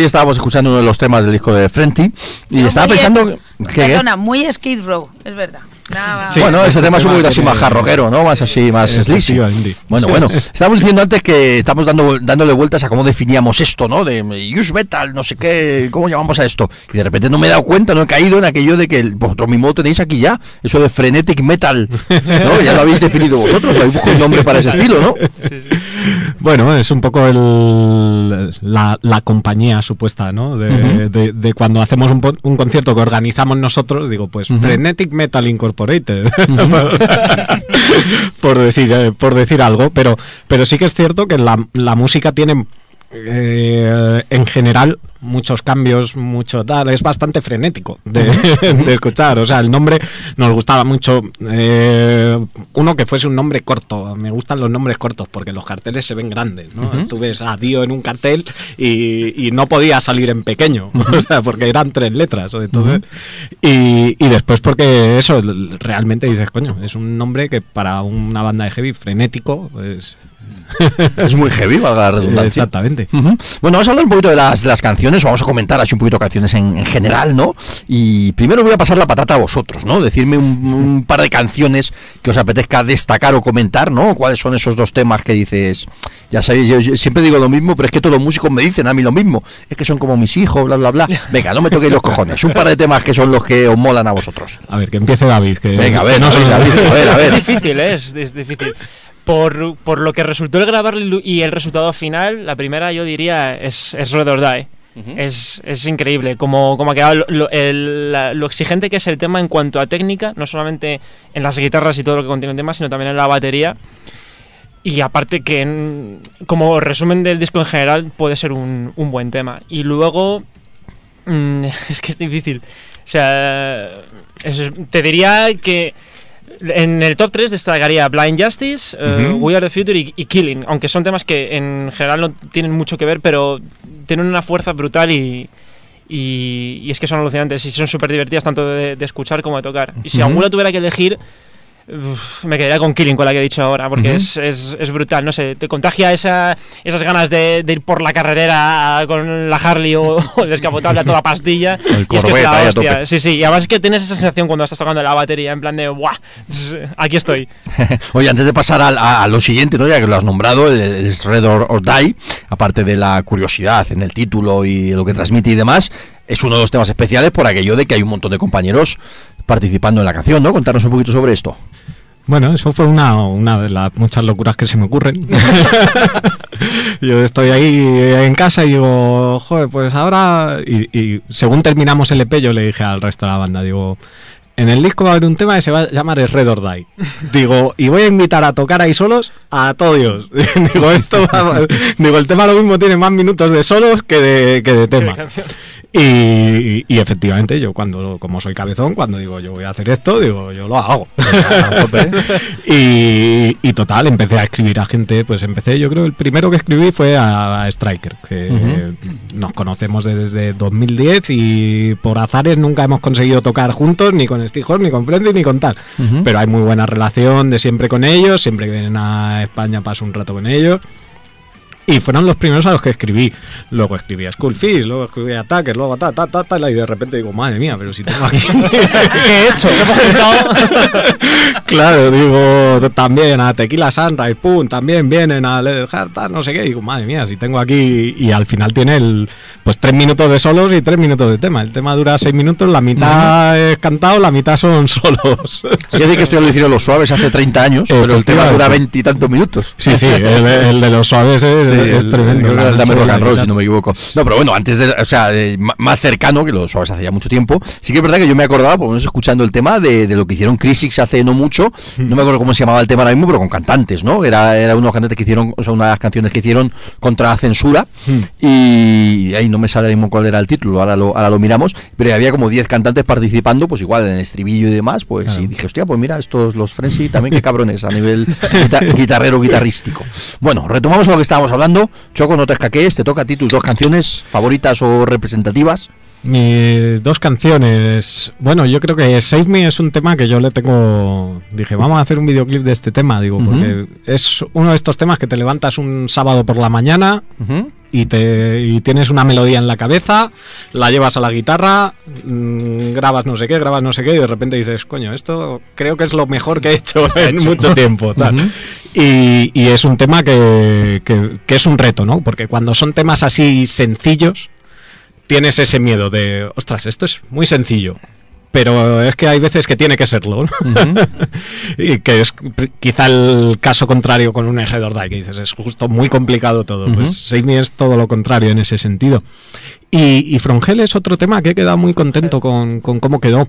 Ahí estábamos escuchando uno de los temas del disco de Frenty y No, estaba pensando es- que- Perdona, muy Skid Row, es verdad. Nada, Sí. bueno, ese este tema es un poquito así más jarroquero, ¿no? Más así, más indie. Bueno, bueno, estábamos diciendo antes que estamos dando, dándole vueltas a cómo definíamos esto, ¿no? De use metal, no sé qué, cómo llamamos a esto. Y de repente no me he dado cuenta, no he caído en aquello de que vosotros mismo lo tenéis aquí ya, eso de frenetic metal, ¿no? Ya lo habéis definido vosotros, habéis buscado un nombre para ese estilo, ¿no? Bueno, es un poco el, la, la compañía supuesta, ¿no? De, de- de cuando hacemos un, concierto que organizamos nosotros, digo, pues Frenetic Metal Incorporated, por decir eh, por decir algo, pero pero sí que es cierto que la, la música tiene eh, en general muchos cambios, mucho tal, es bastante frenético de, de escuchar. O sea, el nombre nos gustaba mucho. eh, uno que fuese un nombre corto. Me gustan los nombres cortos porque los carteles se ven grandes. ¿no? Tú ves a Dio en un cartel y, y no podía salir en pequeño, o sea, porque eran tres letras. Entonces, y, y después porque eso, realmente dices, coño, es un nombre que para una banda de heavy frenético, pues... Es muy heavy, valga la redundancia. Exactamente. Ujú. Bueno, vamos a hablar un poquito de las, de las canciones, o vamos a comentar así un poquito canciones en, en general, ¿no? Y primero voy a pasar la patata a vosotros, ¿no? Decirme un, un par de canciones que os apetezca destacar o comentar, ¿no? ¿Cuáles son esos dos temas que dices? Ya sabéis, yo, yo siempre digo lo mismo, pero es que todos los músicos me dicen a mí lo mismo. Es que son como mis hijos, bla, bla, bla. Venga, no me toquéis los cojones. Un par de temas que son los que os molan a vosotros. A ver, que empiece David. Que Venga, a ver, no David, sé- David, a ver, a ver. Es difícil, ¿eh? es, es difícil. Por, por lo que resultó el grabar y el resultado final, la primera yo diría es, es Red or Die. es, es increíble como, como ha quedado lo, lo- el- la- lo exigente que es el tema en cuanto a técnica, no solamente en las guitarras y todo lo que contiene el tema, sino también en la batería. Y aparte que en- como resumen del disco en general puede ser un, un buen tema. Y luego mm, es que es difícil. O sea, es- te diría que en el top 3 destacaría Blind Justice, eh, Ujú. We Are the Future y, y Killing, aunque son temas que en general no tienen mucho que ver, pero tienen una fuerza brutal y, y, y es que son alucinantes y son súper divertidas tanto de, de escuchar como de tocar. Y si Ujú. alguna tuviera que elegir, uf, me quedaría con Killing, con la que he dicho ahora, porque es, es, es brutal, no sé, te contagia esa, esas ganas de, de ir por la carretera con la Harley o, o el descapotable a toda pastilla. El y es que es la hostia. Sí, sí, y además es que tienes esa sensación cuando estás tocando la batería, en plan de, ¡buah! Aquí estoy. Oye, antes de pasar a lo siguiente, ¿no? ya que lo has nombrado, el, el Red or, or Die, aparte de la curiosidad en el título y lo que transmite y demás, es uno de los temas especiales por aquello de que hay un montón de compañeros participando en la canción, ¿no? Contarnos un poquito sobre esto. Bueno, eso fue una, una de las muchas locuras que se me ocurren. Yo estoy ahí en casa y digo, joder, pues ahora. Y, y según terminamos el EP, yo le dije al resto de la banda, digo, en el disco va a haber un tema que se va a llamar Red or Die. Digo, y voy a invitar a tocar ahí solos a todo Dios. digo, esto va- digo, el tema lo mismo tiene más minutos de solos que de, que de tema. Y, y efectivamente, yo cuando, como soy cabezón, cuando digo yo voy a hacer esto, digo yo lo hago. y, y total, empecé a escribir a gente, pues empecé, yo creo, el primero que escribí fue a, a Striker, que nos conocemos desde 2010 y por azares nunca hemos conseguido tocar juntos, ni con Steve Jobs, ni con Frenzy, ni con tal. Pero hay muy buena relación de siempre con ellos, siempre que vienen a España paso un rato con ellos. Y fueron los primeros a los que escribí. Luego escribí a Skullfish, luego escribí a Tucker, luego ta, ta, ta, ta, y de repente digo, madre mía, pero si tengo aquí. ¿Qué he hecho? Claro, digo, también a Tequila Sunrise, pum, también vienen a Leather Heart, no sé qué. Digo, madre mía, si tengo aquí. Y al final tiene el, pues tres minutos de solos y tres minutos de tema. El tema dura seis minutos, la mitad es cantado, la mitad son solos. Sí, decir que esto ya lo hicieron los suaves hace 30 años, pero el tema dura 20 y tantos minutos. Sí, sí, el, el de los suaves es, Sí, es tremendo. creo que era el Dame Rock and Roll, si no me equivoco. No, pero bueno, antes de, o sea, más cercano, que los suaves hacía mucho tiempo, sí que es verdad que yo me acordaba, por lo menos escuchando el tema, de, de lo que hicieron Crisix hace no mucho, no me acuerdo cómo se llamaba el tema ahora mismo, pero con cantantes, ¿no? Era, era unos cantantes que hicieron, o sea, una de las canciones que hicieron contra la censura, y ahí no me sale mismo cuál era el título, ahora lo, ahora lo miramos, pero había como 10 cantantes participando, pues igual en el estribillo y demás, pues y dije, hostia, pues mira, estos, los Frenzy también qué cabrones a nivel guita- guitarrero, guitarrístico. Bueno, retomamos lo que estábamos hablando. Choco, no te escaquees, te toca a ti tus dos canciones favoritas o representativas. Mis dos canciones. Bueno, yo creo que Save Me es un tema que yo le tengo. Dije, vamos a hacer un videoclip de este tema, digo, porque es uno de estos temas que te levantas un sábado por la mañana, y, te, y tienes una melodía en la cabeza, la llevas a la guitarra, mm, grabas no sé qué, grabas no sé qué y de repente dices, coño, esto creo que es lo mejor que he hecho en mucho tiempo. tal. y, y es un tema que, que- que es un reto, ¿no? Porque cuando son temas así sencillos, tienes ese miedo de, ostras, esto es muy sencillo. Pero es que hay veces que tiene que serlo. ¿no? y que es quizá el caso contrario con un or Die, que dices, es justo muy complicado todo. Pues Save Me es todo lo contrario en ese sentido. Y, y From Hell es otro tema que he quedado muy contento con, con cómo quedó.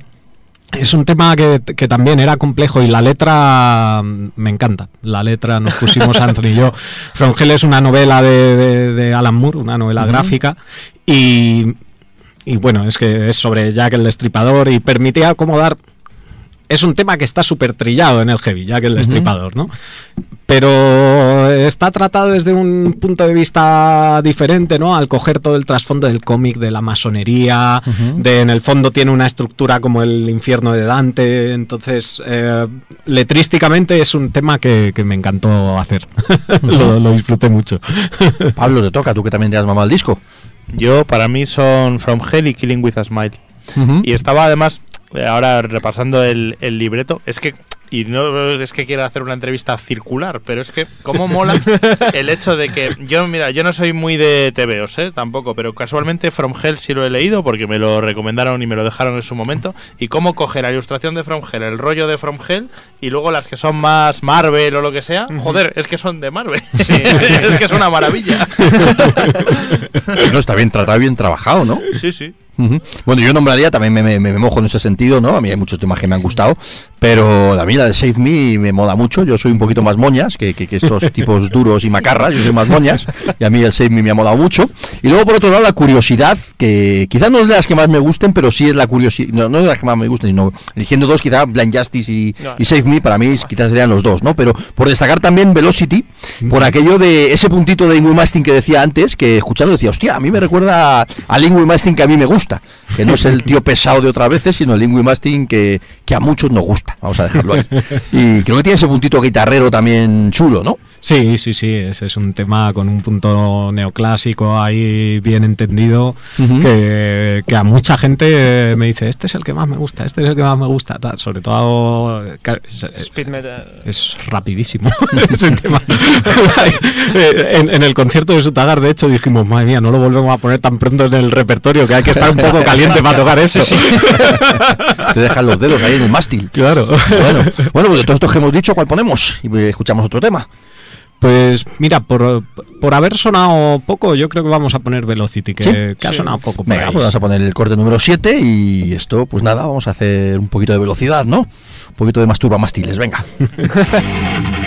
Es un tema que, que también era complejo y la letra mm, me encanta. La letra nos pusimos Anthony y yo. From Hell es una novela de, de- de Alan Moore, una novela gráfica. Y, y bueno, es que es sobre Jack el Destripador y permitía acomodar. Es un tema que está súper trillado en el heavy, Jack el Destripador, ¿no? Pero está tratado desde un punto de vista diferente, ¿no? Al coger todo el trasfondo del cómic, de la masonería, de en el fondo tiene una estructura como el infierno de Dante. Entonces, eh, letrísticamente es un tema que, que me encantó hacer. lo, lo disfruté mucho. Pablo, te toca, tú que también te has mamado el disco. Yo, para mí, son From Hell y Killing with a Smile. Y estaba además, eh, ahora repasando el, el libreto, es que, y no es que quiera hacer una entrevista circular, pero es que, cómo mola el hecho de que, yo, mira, yo no soy muy de TVOs, ¿eh? Tampoco, pero casualmente From Hell sí lo he leído porque me lo recomendaron y me lo dejaron en su momento. Y cómo coge la ilustración de From Hell, el rollo de From Hell, y luego las que son más Marvel o lo que sea, joder, es que son de Marvel. es que es una maravilla. no, está bien tratado bien trabajado, ¿no? Sí, sí. Bueno, yo nombraría, también me, me- me mojo en ese sentido, ¿no? A mí hay muchos temas que me han gustado, pero a mí la de Save Me me mola mucho. Yo soy un poquito más moñas que, que- que estos tipos duros y macarras, yo soy más moñas, y a mí el Save Me me ha molado mucho. Y luego, por otro lado, la curiosidad, que quizás no es de las que más me gusten, pero sí es la curiosidad, no, no es de las que más me gusten, sino eligiendo dos, quizás Blind Justice y, No. y Save Me, para mí quizás serían los dos, ¿no? Pero por destacar también Velocity, por aquello de ese puntito de Ingrid Mastin que decía antes, que escuchando decía, hostia, a mí me recuerda al Ingrid Mastin que a mí me gusta, que no es el tío pesado de otras veces, sino el Ingrid Mastin que, que a muchos nos gusta, vamos a dejarlo ahí. Y creo que tiene ese puntito guitarrero también chulo, ¿no? Sí, sí, sí, ese es un tema con un punto neoclásico ahí bien entendido, que, que a mucha gente me dice, este es el que más me gusta, este es el que más me gusta, tal. sobre todo que es, Speed metal. es rapidísimo ese tema. en, en el concierto de Sutagar, de hecho, dijimos, madre mía, no lo volvemos a poner tan pronto en el repertorio, que hay que estar un poco caliente para tocar eso. Te dejan los dedos ahí en el mástil. Claro. Bueno, bueno, pues de todos estos que hemos dicho, ¿cuál ponemos? Y eh, escuchamos otro tema. Pues mira, por, por haber sonado poco, yo creo que vamos a poner Velocity, que, ¿Sí? que ha sonado poco. Venga, ahí. pues vamos a poner el corte número 7 y esto, pues nada, vamos a hacer un poquito de velocidad, ¿no? Un poquito de masturba mastiles, venga.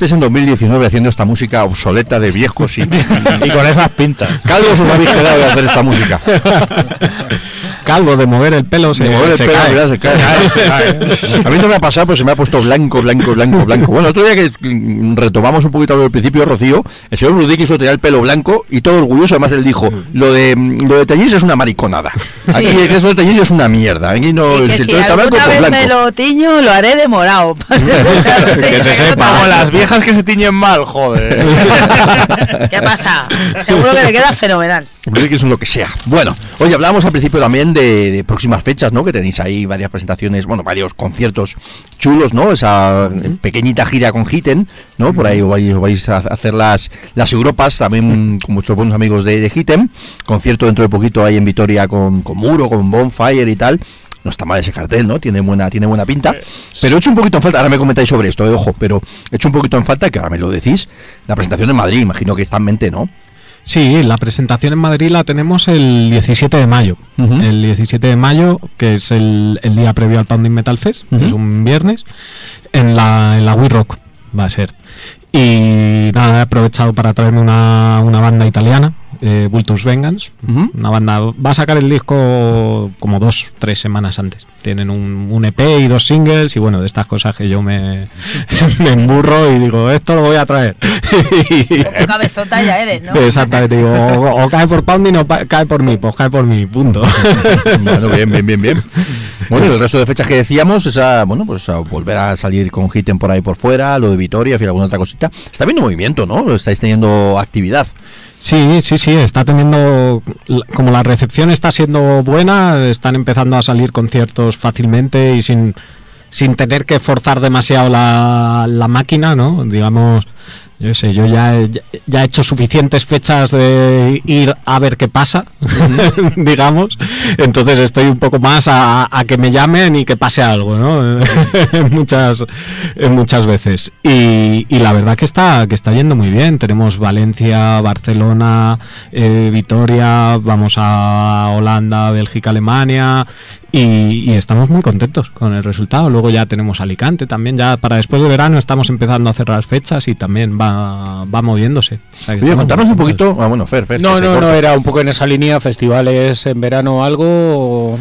bueno, ¿cómo estáis en 2019 haciendo esta música obsoleta de viejos y, Y con esas pintas. calvos os habéis quedado de hacer esta música? Calvo, de mover el pelo se, De mover el se pelo, cae. mira, se cae. A mí no me ha pasado, pero se me ha puesto blanco, blanco, blanco, blanco. Bueno, otro día que mm, retomamos un poquito lo del principio, Rocío, el señor Brudí solo tenía el pelo blanco y todo orgulloso, además él dijo, lo de mm, lo de teñirse es una mariconada. Aquí eso de teñirse es una mierda. Aquí no, Y que si si todo está blanco, pues vez me blanco. lo tiño, lo haré de morado. Que se sepa. Como las viejas que se tiñen mal, joder. ¿Qué pasa? Seguro que le queda fenomenal. Brudí es lo que sea. Bueno, oye, hablábamos al principio también de, de próximas fechas, ¿no? Que tenéis ahí varias presentaciones, bueno, varios conciertos chulos, ¿no? Esa pequeñita gira con Hitten, ¿no? Por ahí os vais, os vais a hacer las, las Europas, también con muchos buenos amigos de, de Hitten. Concierto dentro de poquito ahí en Vitoria con, con Muro, con Bonfire y tal. No está mal ese cartel, ¿no? Tiene buena, tiene buena pinta. Pero he hecho un poquito en falta, ahora me comentáis sobre esto, eh, ojo, pero he hecho un poquito en falta, que ahora me lo decís, la presentación en Madrid, imagino que está en mente, ¿no? Sí, la presentación en Madrid la tenemos el 17 de mayo. El 17 de mayo, que es el, el día previo al Pounding Metal Fest, que es un viernes, en la, en la We Rock va a ser. Y nada, he aprovechado para traerme una, una banda italiana, eh, Vultus Vengeance. Ujú. Una banda va a sacar el disco como dos, tres semanas antes. Tienen un, un EP y dos singles y bueno, de estas cosas que yo me, me emburro y digo, esto lo voy a traer. Como cabezota ya eres, ¿no? Exactamente, digo, o, o cae por Pounding o cae por mí, pues cae por mí, punto. Bueno, bien, bien, bien, bien. Bueno, y el resto de fechas que decíamos, esa, bueno, pues a volver a salir con Hitten por ahí por fuera, lo de Vitoria, en fin, alguna otra cosita. Está viendo movimiento, ¿no? Estáis teniendo actividad. Sí, sí, sí, está teniendo, como la recepción está siendo buena, están empezando a salir conciertos fácilmente y sin, sin tener que forzar demasiado la, la máquina, ¿no? Digamos, yo sé, yo ya he, ya he hecho suficientes fechas de ir a ver qué pasa, digamos, entonces estoy un poco más a, a que me llamen y que pase algo, ¿no? Muchas, muchas veces. Y, y la verdad que está, que está yendo muy bien. Tenemos Valencia, Barcelona, eh, Vitoria, vamos a Holanda, Bélgica, Alemania. Y, y estamos muy contentos con el resultado. Luego ya tenemos Alicante también. Ya para después de verano estamos empezando a cerrar fechas y también va, va moviéndose. O sea Oye, contarnos un poquito. Ah, bueno, Fer, Fer. No, no, no, era un poco en esa línea, festivales en verano o algo.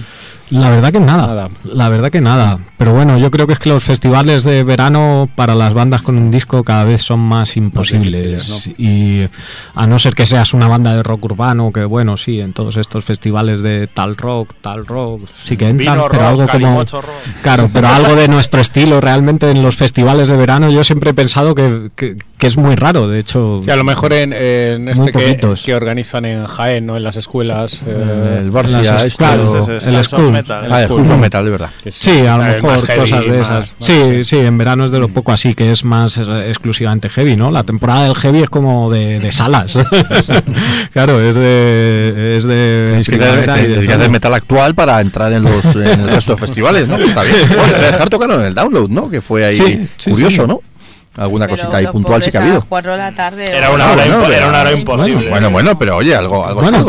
La verdad que nada, Nada. La verdad que nada. Pero bueno, yo creo que es que los festivales de verano para las bandas con un disco cada vez son más imposibles. difíciles, Y a no ser que seas una banda de rock urbano, que bueno, sí, en todos estos festivales de tal rock, tal rock, sí que entran, Vino pero rock, algo como. rock. Claro, pero algo de nuestro estilo realmente en los festivales de verano yo siempre he pensado que, que- que es muy raro, de hecho. Que a lo mejor en, en este que, que organizan en Jaén, ¿no? En las escuelas. eh, el Barcia, las- este, claro, el. Metal. Ah, el Metal, de verdad. es- Sí, a lo el mejor heavy, cosas de más- esas. más sí, heavy. sí, en verano es de lo poco así, que es más eh, exclusivamente heavy, ¿no? La temporada del heavy es como de, de salas. claro, es de. Es de. Tenéis que de que hacer metal actual para entrar en los en el resto de festivales, ¿no? Está bien. Bueno, dejar tocaron en el download, ¿no? Que fue ahí Sí, sí, curioso, sí. ¿no? Alguna cosita ahí puntual sí que ha habido. cuatro de la tarde. Era una hora, bueno, impo- pero- era una hora imposible. Bueno, bueno, pero oye, algo, algo Bueno,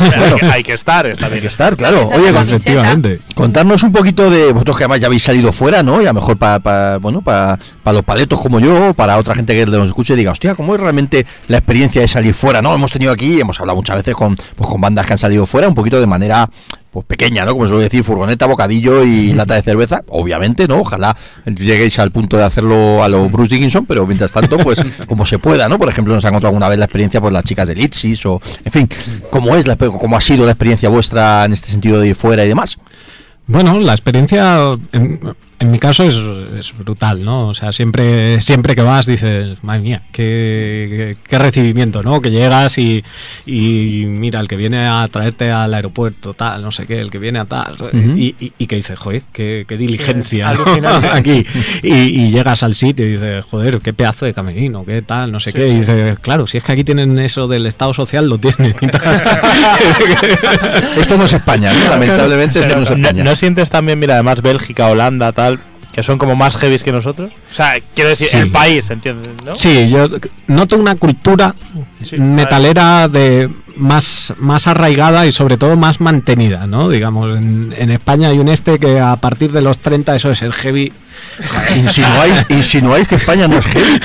hay, que, hay que estar, está Hay que estar, claro. Oye, con- Efectivamente. contarnos un poquito de vosotros que además ya habéis salido fuera, ¿no? Y a lo mejor para bueno, para los paletos como yo, para otra gente que nos escuche y diga, hostia, ¿cómo es realmente la experiencia de salir fuera? ¿No? Hemos tenido aquí, hemos hablado muchas veces con, pues, con bandas que han salido fuera, un poquito de manera pues pequeña, ¿no? Como se suele decir, furgoneta, bocadillo y lata de cerveza, obviamente, ¿no? Ojalá lleguéis al punto de hacerlo a lo Bruce Dickinson, pero mientras tanto, pues como se pueda, ¿no? Por ejemplo, nos han contado alguna vez la experiencia, pues las chicas de Litsis o, en fin, ¿cómo es la, cómo ha sido la experiencia vuestra en este sentido de ir fuera y demás? Bueno, la experiencia, en, mi caso, es, es brutal, ¿no? O sea, siempre, siempre que vas dices, madre mía, qué, qué- qué recibimiento, ¿no? Que llegas y, y mira, el que viene a traerte al aeropuerto, tal, no sé qué, el que viene a tal, y, y- y que dices, joder, qué, qué diligencia. Aquí. Y, y llegas al sitio y dices, joder, qué pedazo de camerino, qué tal, no sé qué. Y dices, claro, si es que aquí tienen eso del Estado Social, lo tienen. y tal. Esto no es España, ¿no? lamentablemente esto no es no, España. no sientes también, mira, además Bélgica, Holanda, tal, que son como más heavies que nosotros. O sea, quiero decir, Sí. el país, ¿entiendes? ¿no? Sí, yo noto una cultura Sí, metalera de más, más arraigada y sobre todo más mantenida, ¿no? Digamos, en, en España hay un este que a partir de los 30 eso es el heavy. Insinuáis, insinuáis que España no es heavy.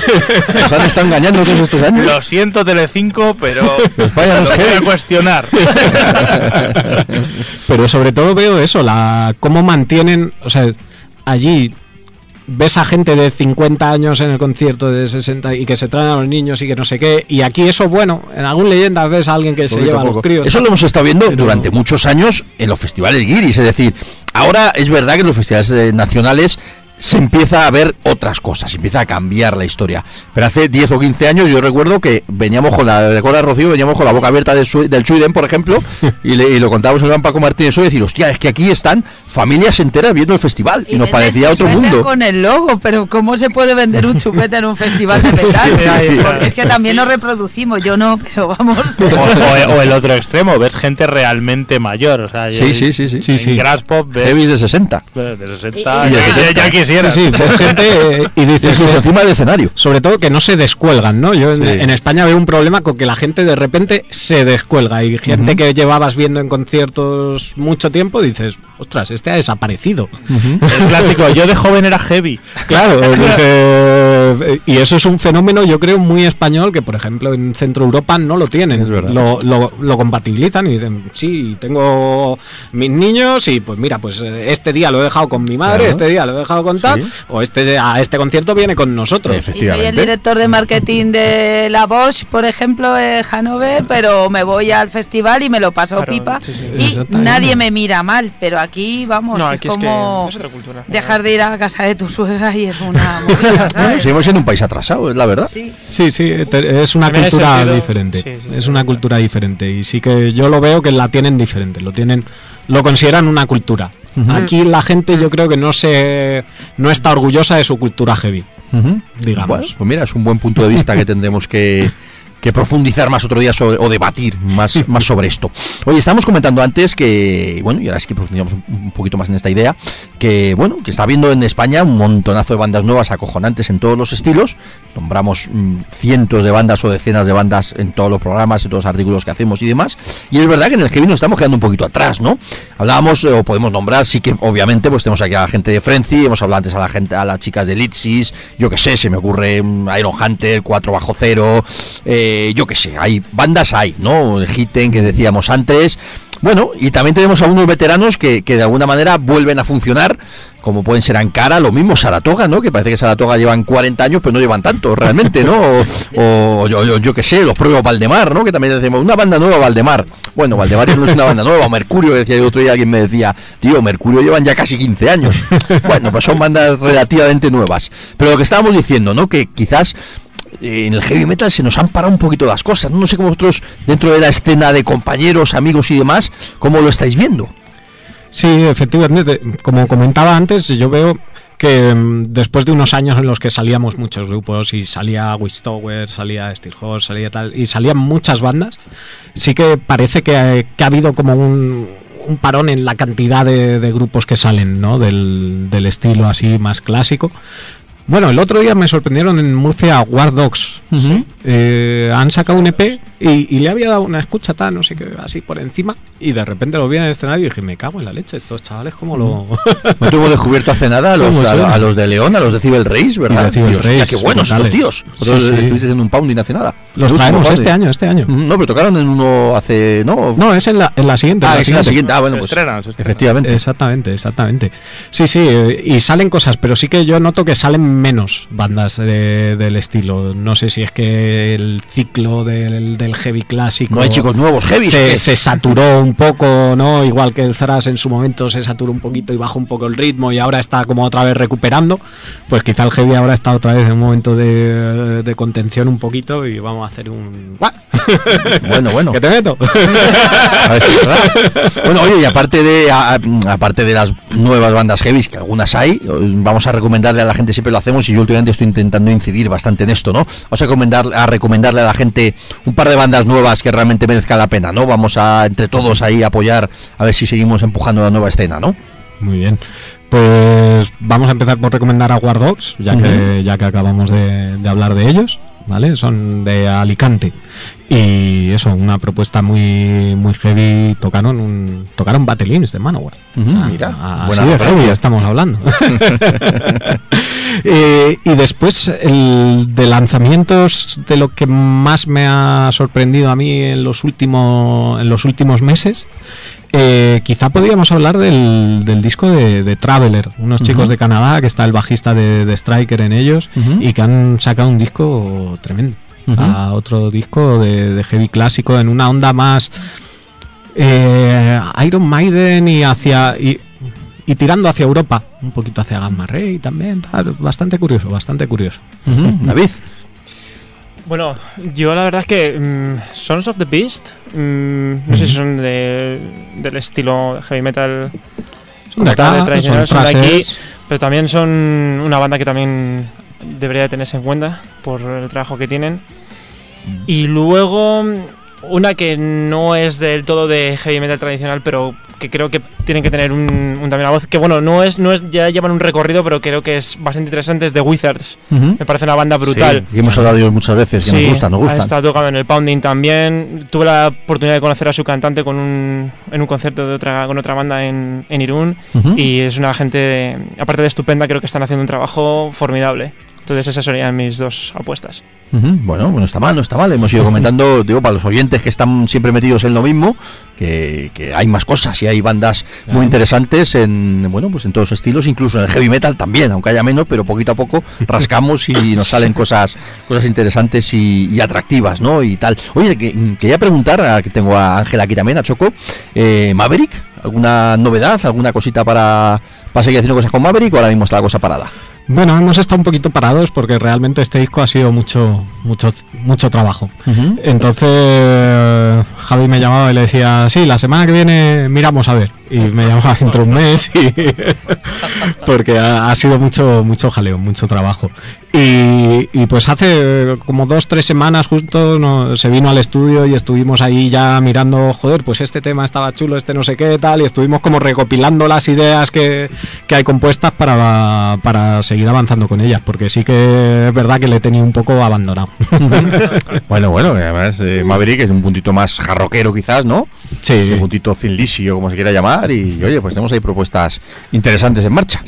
Nos han estado engañando todos estos años. Lo siento, Telecinco, pero España no es voy a heavy. cuestionar. Pero sobre todo veo eso, la cómo mantienen, o sea, allí ves a gente de 50 años en el concierto de 60 y que se traen a los niños y que no sé qué, y aquí eso bueno, en algún leyenda ves a alguien que se lleva a los críos. Eso lo hemos estado viendo Pero- durante muchos años en los festivales guiris. Es decir, ahora es verdad que en los festivales eh, nacionales se empieza a ver otras cosas, se empieza a cambiar la historia. Pero hace 10 o 15 años yo recuerdo que veníamos con la, recuerda Rocío, veníamos con la boca abierta del, Sui- del Sweden, por ejemplo, y, le, y lo contábamos en el gran Paco Martínez hoy, decir, hostia, es que aquí están familias enteras viendo el festival. Y, nos venden parecía otro mundo. con el logo, pero ¿cómo se puede vender un chupete en un festival de metal? Sí. Porque es que también nos reproducimos, yo no, pero vamos. O, o- o el otro extremo, ves gente realmente mayor. O sea, Sí, sí, sí, sí. Sí, En sí. Grass Pop ves Heavy de 60. de 60 Y- y- ya, y de ya- 70. ya quisiera. Sí, sí, ves gente eh, y dices Incluso encima del escenario. sobre todo que no se descuelgan, ¿no? Yo en, Sí. en España veo un problema con que la gente de repente se descuelga y gente que llevabas viendo en conciertos mucho tiempo dices, ostras, este ha desaparecido. El clásico, yo de joven era heavy. Claro, dice- y eso es un fenómeno, yo creo, muy español que, por ejemplo, en Centro Europa no lo tienen. Es verdad. Lo, lo- lo compatibilizan y dicen, sí, tengo mis niños y pues mira, pues eh, este día lo he dejado con mi madre, Claro. este día lo he dejado con tal, Sí. o este a este concierto viene con nosotros. Y soy el director de marketing de la Bosch, por ejemplo, en Hanover, pero me voy al festival y me lo paso Claro, pipa. sí, sí. Y nadie me mira mal, pero aquí, vamos, No, es aquí es que como es otra cultura. dejar de ir a casa de tu suegra y es una movida, ¿sabes? Seguimos siendo un país atrasado, es la verdad. Sí. Sí, sí, te- es una cultura sentido, diferente. sí, sí, es una cultura diferente y sí que yo lo veo que la tienen diferente, lo tienen lo consideran una cultura. Aquí la gente yo creo que no se no está orgullosa de su cultura heavy, digamos. Bueno, pues mira, es un buen punto de vista que tendremos que, que profundizar más otro día sobre- o debatir más, más sobre esto. Oye, estábamos comentando antes que, bueno, y ahora es que profundizamos un, un poquito más en esta idea, que, bueno, que está habiendo en España un montonazo de bandas nuevas acojonantes en todos los estilos. Nombramos mm, cientos de bandas o decenas de bandas en todos los programas, en todos los artículos que hacemos y demás. Y es verdad que en el heavy nos estamos quedando un poquito atrás, ¿no? Hablábamos, eh, o podemos nombrar, sí que obviamente, pues tenemos aquí a la gente de Frenzy, hemos hablado antes a la gente, a las chicas de Litsis, yo que sé, se me ocurre mm, Iron Hunter, 4 bajo cero, eh, yo que sé, hay bandas hay, ¿no? Hitten, que decíamos antes. Bueno, y también tenemos a unos veteranos que, que de alguna manera vuelven a funcionar, como pueden ser Ankara, lo mismo Saratoga, ¿no? Que parece que Saratoga llevan 40 años, pero no llevan tanto realmente, ¿no? O, o yo, yo, yo que sé, los propios Valdemar, ¿no? Que también decimos, una banda nueva, Valdemar. Bueno, Valdemar no es una banda nueva, o Mercurio, decía el otro día alguien me decía, tío, Mercurio llevan ya casi 15 años. Bueno, pues son bandas relativamente nuevas. Pero lo que estábamos diciendo, ¿no? Que quizás eh, en el heavy metal se nos han parado un poquito las cosas. No sé cómo vosotros, dentro de la escena de compañeros, amigos y demás, cómo lo estáis viendo. Sí, efectivamente, como comentaba antes, yo veo que mm, después de unos años en los que salíamos muchos grupos y salía Witchtower, salía Steelhorse, salía tal, y salían muchas bandas, sí que parece que, ha- que ha habido como un, parón en la cantidad de, grupos que salen, ¿no? Del estilo así más clásico. Bueno, el otro día me sorprendieron en Murcia War Dogs. Eh, han sacado un EP y, y le había dado una escucha tal, no sé qué, así por encima. Y de repente lo vi en el escenario y dije, me cago en la leche, estos chavales, ¿cómo lo.? No tuvo descubierto hace nada a los, ¿Cómo a, los de León, a los de Cibel Reis, ¿verdad? Y de Cibel Y, hostia, Reis, qué buenos estos tíos. Sí, Vosotros sí. estuvisteis en un pounding hace nada. Los traemos este año, este año. Mm, No, pero tocaron en uno hace. No, No, es en la, en la siguiente. ah, en la es en la siguiente. Ah, bueno, Se pues. estrenan, se estrenan. Efectivamente. Exactamente, exactamente. Sí, sí, eh, y salen cosas, pero sí que yo noto que salen menos bandas de- del estilo. No sé si es que el ciclo del, del heavy clásico. No hay chicos nuevos, heavy. se, se saturó un poco, ¿no? Igual que el Thrash en su momento se saturó un poquito y bajó un poco el ritmo y ahora está como otra vez recuperando. Pues quizá el heavy ahora está otra vez en un momento de, de contención un poquito y vamos a hacer un. ¡Guau! Bueno, bueno. ¿Que te meto? A ver si es. Bueno, oye, y aparte de a- aparte de las nuevas bandas heavy, que algunas hay, vamos a recomendarle a la gente, siempre lo hacemos y yo últimamente estoy intentando incidir bastante en esto, ¿no? Vamos a recomendar, a recomendarle a la gente un par de bandas nuevas que realmente merezcan la pena, ¿no? Vamos a entre todos ahí apoyar a ver si seguimos empujando la nueva escena, ¿no? Muy bien. Pues vamos a empezar por recomendar a War Dogs, ya, que, ya que acabamos de, de hablar de ellos. ¿Vale? Son de Alicante. Y eso, una propuesta muy muy heavy. Tocaron un tocaron Battle Hymns de Manowar. Ah, mira, ah, buena así de heavy estamos hablando. Eh, y después, el de lanzamientos, de lo que más me ha sorprendido a mí en los últimos, en los últimos meses, eh, quizá podríamos hablar del, del disco de, de Traveler, unos chicos de Canadá, que está el bajista de, de Striker en ellos, y que han sacado un disco tremendo. A otro disco de, de heavy clásico en una onda más eh, Iron Maiden y hacia y, y tirando hacia Europa, un poquito hacia Gamma Ray también, tal, bastante curioso, bastante curioso. Ujú, David. Bueno, yo la verdad es que mm, Sons of the Beast, mm, no sé si son de, del estilo heavy metal de acá, tradicional, son son de aquí, thrashers. pero también son una banda que también debería de tenerse en cuenta por el trabajo que tienen. Y luego una que no es del todo de heavy metal tradicional, pero que creo que tienen que tener un, un- también una voz que bueno, no es no es ya llevan un recorrido, pero creo que es bastante interesante, es The Wizards. Ujú. Me parece una banda brutal. Sí, y hemos hablado de ellos muchas veces, que nos gustan, nos Ha gustan. estado tocando en el Pounding también. Tuve la oportunidad de conocer a su cantante con un, en un concierto de otra, con otra banda en, en Irún. Ujú. Y es una gente, aparte de estupenda, creo que están haciendo un trabajo formidable. Entonces esas serían mis dos apuestas. Ujú, Bueno, no está mal, no está mal. Hemos ido comentando, digo, para los oyentes que están siempre metidos en lo mismo, que, que hay más cosas y hay bandas muy interesantes en, bueno, pues en todos los estilos, incluso en el heavy metal también, aunque haya menos, pero poquito a poco rascamos y nos salen cosas, cosas interesantes y, y atractivas, ¿no? Y tal. Oye, que, mm, quería preguntar, a, que tengo a Ángela aquí también, a Choco, eh, Maverick, ¿alguna novedad, alguna cosita para, para seguir haciendo cosas con Maverick o ahora mismo está la cosa parada? Bueno, hemos estado un poquito parados porque realmente este disco ha sido mucho, mucho, mucho trabajo. Entonces Javi me llamaba y le decía, sí, la semana que viene miramos a ver. Y me llamaba dentro de un mes y porque ha, ha sido mucho, mucho jaleo, mucho trabajo. Y, y pues hace como dos, tres semanas justo no- se vino al estudio y estuvimos ahí ya mirando, joder, pues este tema estaba chulo, este no sé qué tal, y estuvimos como recopilando las ideas que, que hay compuestas para, para seguir avanzando con ellas, porque sí que es verdad que le tenía un poco abandonado. Bueno, bueno, además eh, Maverick es un puntito más jarroquero quizás, ¿no? Sí, un puntito Finlisio, como se quiera llamar, y oye, pues tenemos ahí propuestas interesantes en marcha.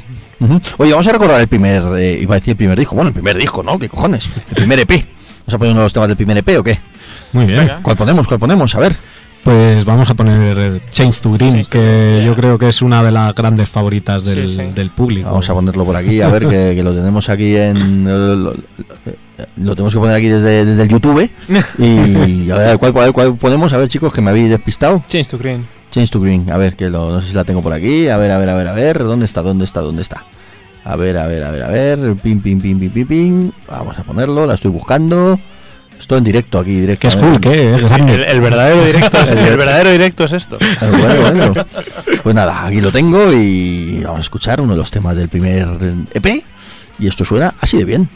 Oye, vamos a recordar el primer, eh, iba a decir el primer disco, bueno, el primer disco, ¿no? ¿Qué cojones? El primer EP. ¿Vamos a poner uno de los temas del primer EP o qué? Muy bien. ¿Cuál ponemos? ¿Cuál ponemos? A ver. Pues vamos a poner eh, Change to Green, Change to que yo creo que es una de las grandes favoritas del, Sí, sí. del público. Vamos a ponerlo por aquí, a ver, que, que lo tenemos aquí en... Lo, lo- lo tenemos que poner aquí desde, desde el YouTube. Y a ver, ¿cuál, cuál, cuál ponemos? A ver, chicos, que me habéis despistado. Change to Green. Change to Green, a ver, que lo, no sé si la tengo por aquí. A ver, a ver, a ver, a ver. ¿Dónde está? ¿Dónde está? ¿Dónde está? A ver, a ver, a ver, a ver. Pim, pim, pim, pim, pim, pim. Vamos a ponerlo, la estoy buscando. Estoy en directo aquí, directo. Que es full, que es Sí, sí, grande. el, el verdadero directo es, el verdadero directo es esto. Bueno, bueno. Pues nada, aquí lo tengo y vamos a escuchar uno de los temas del primer EP. Y esto suena así de bien.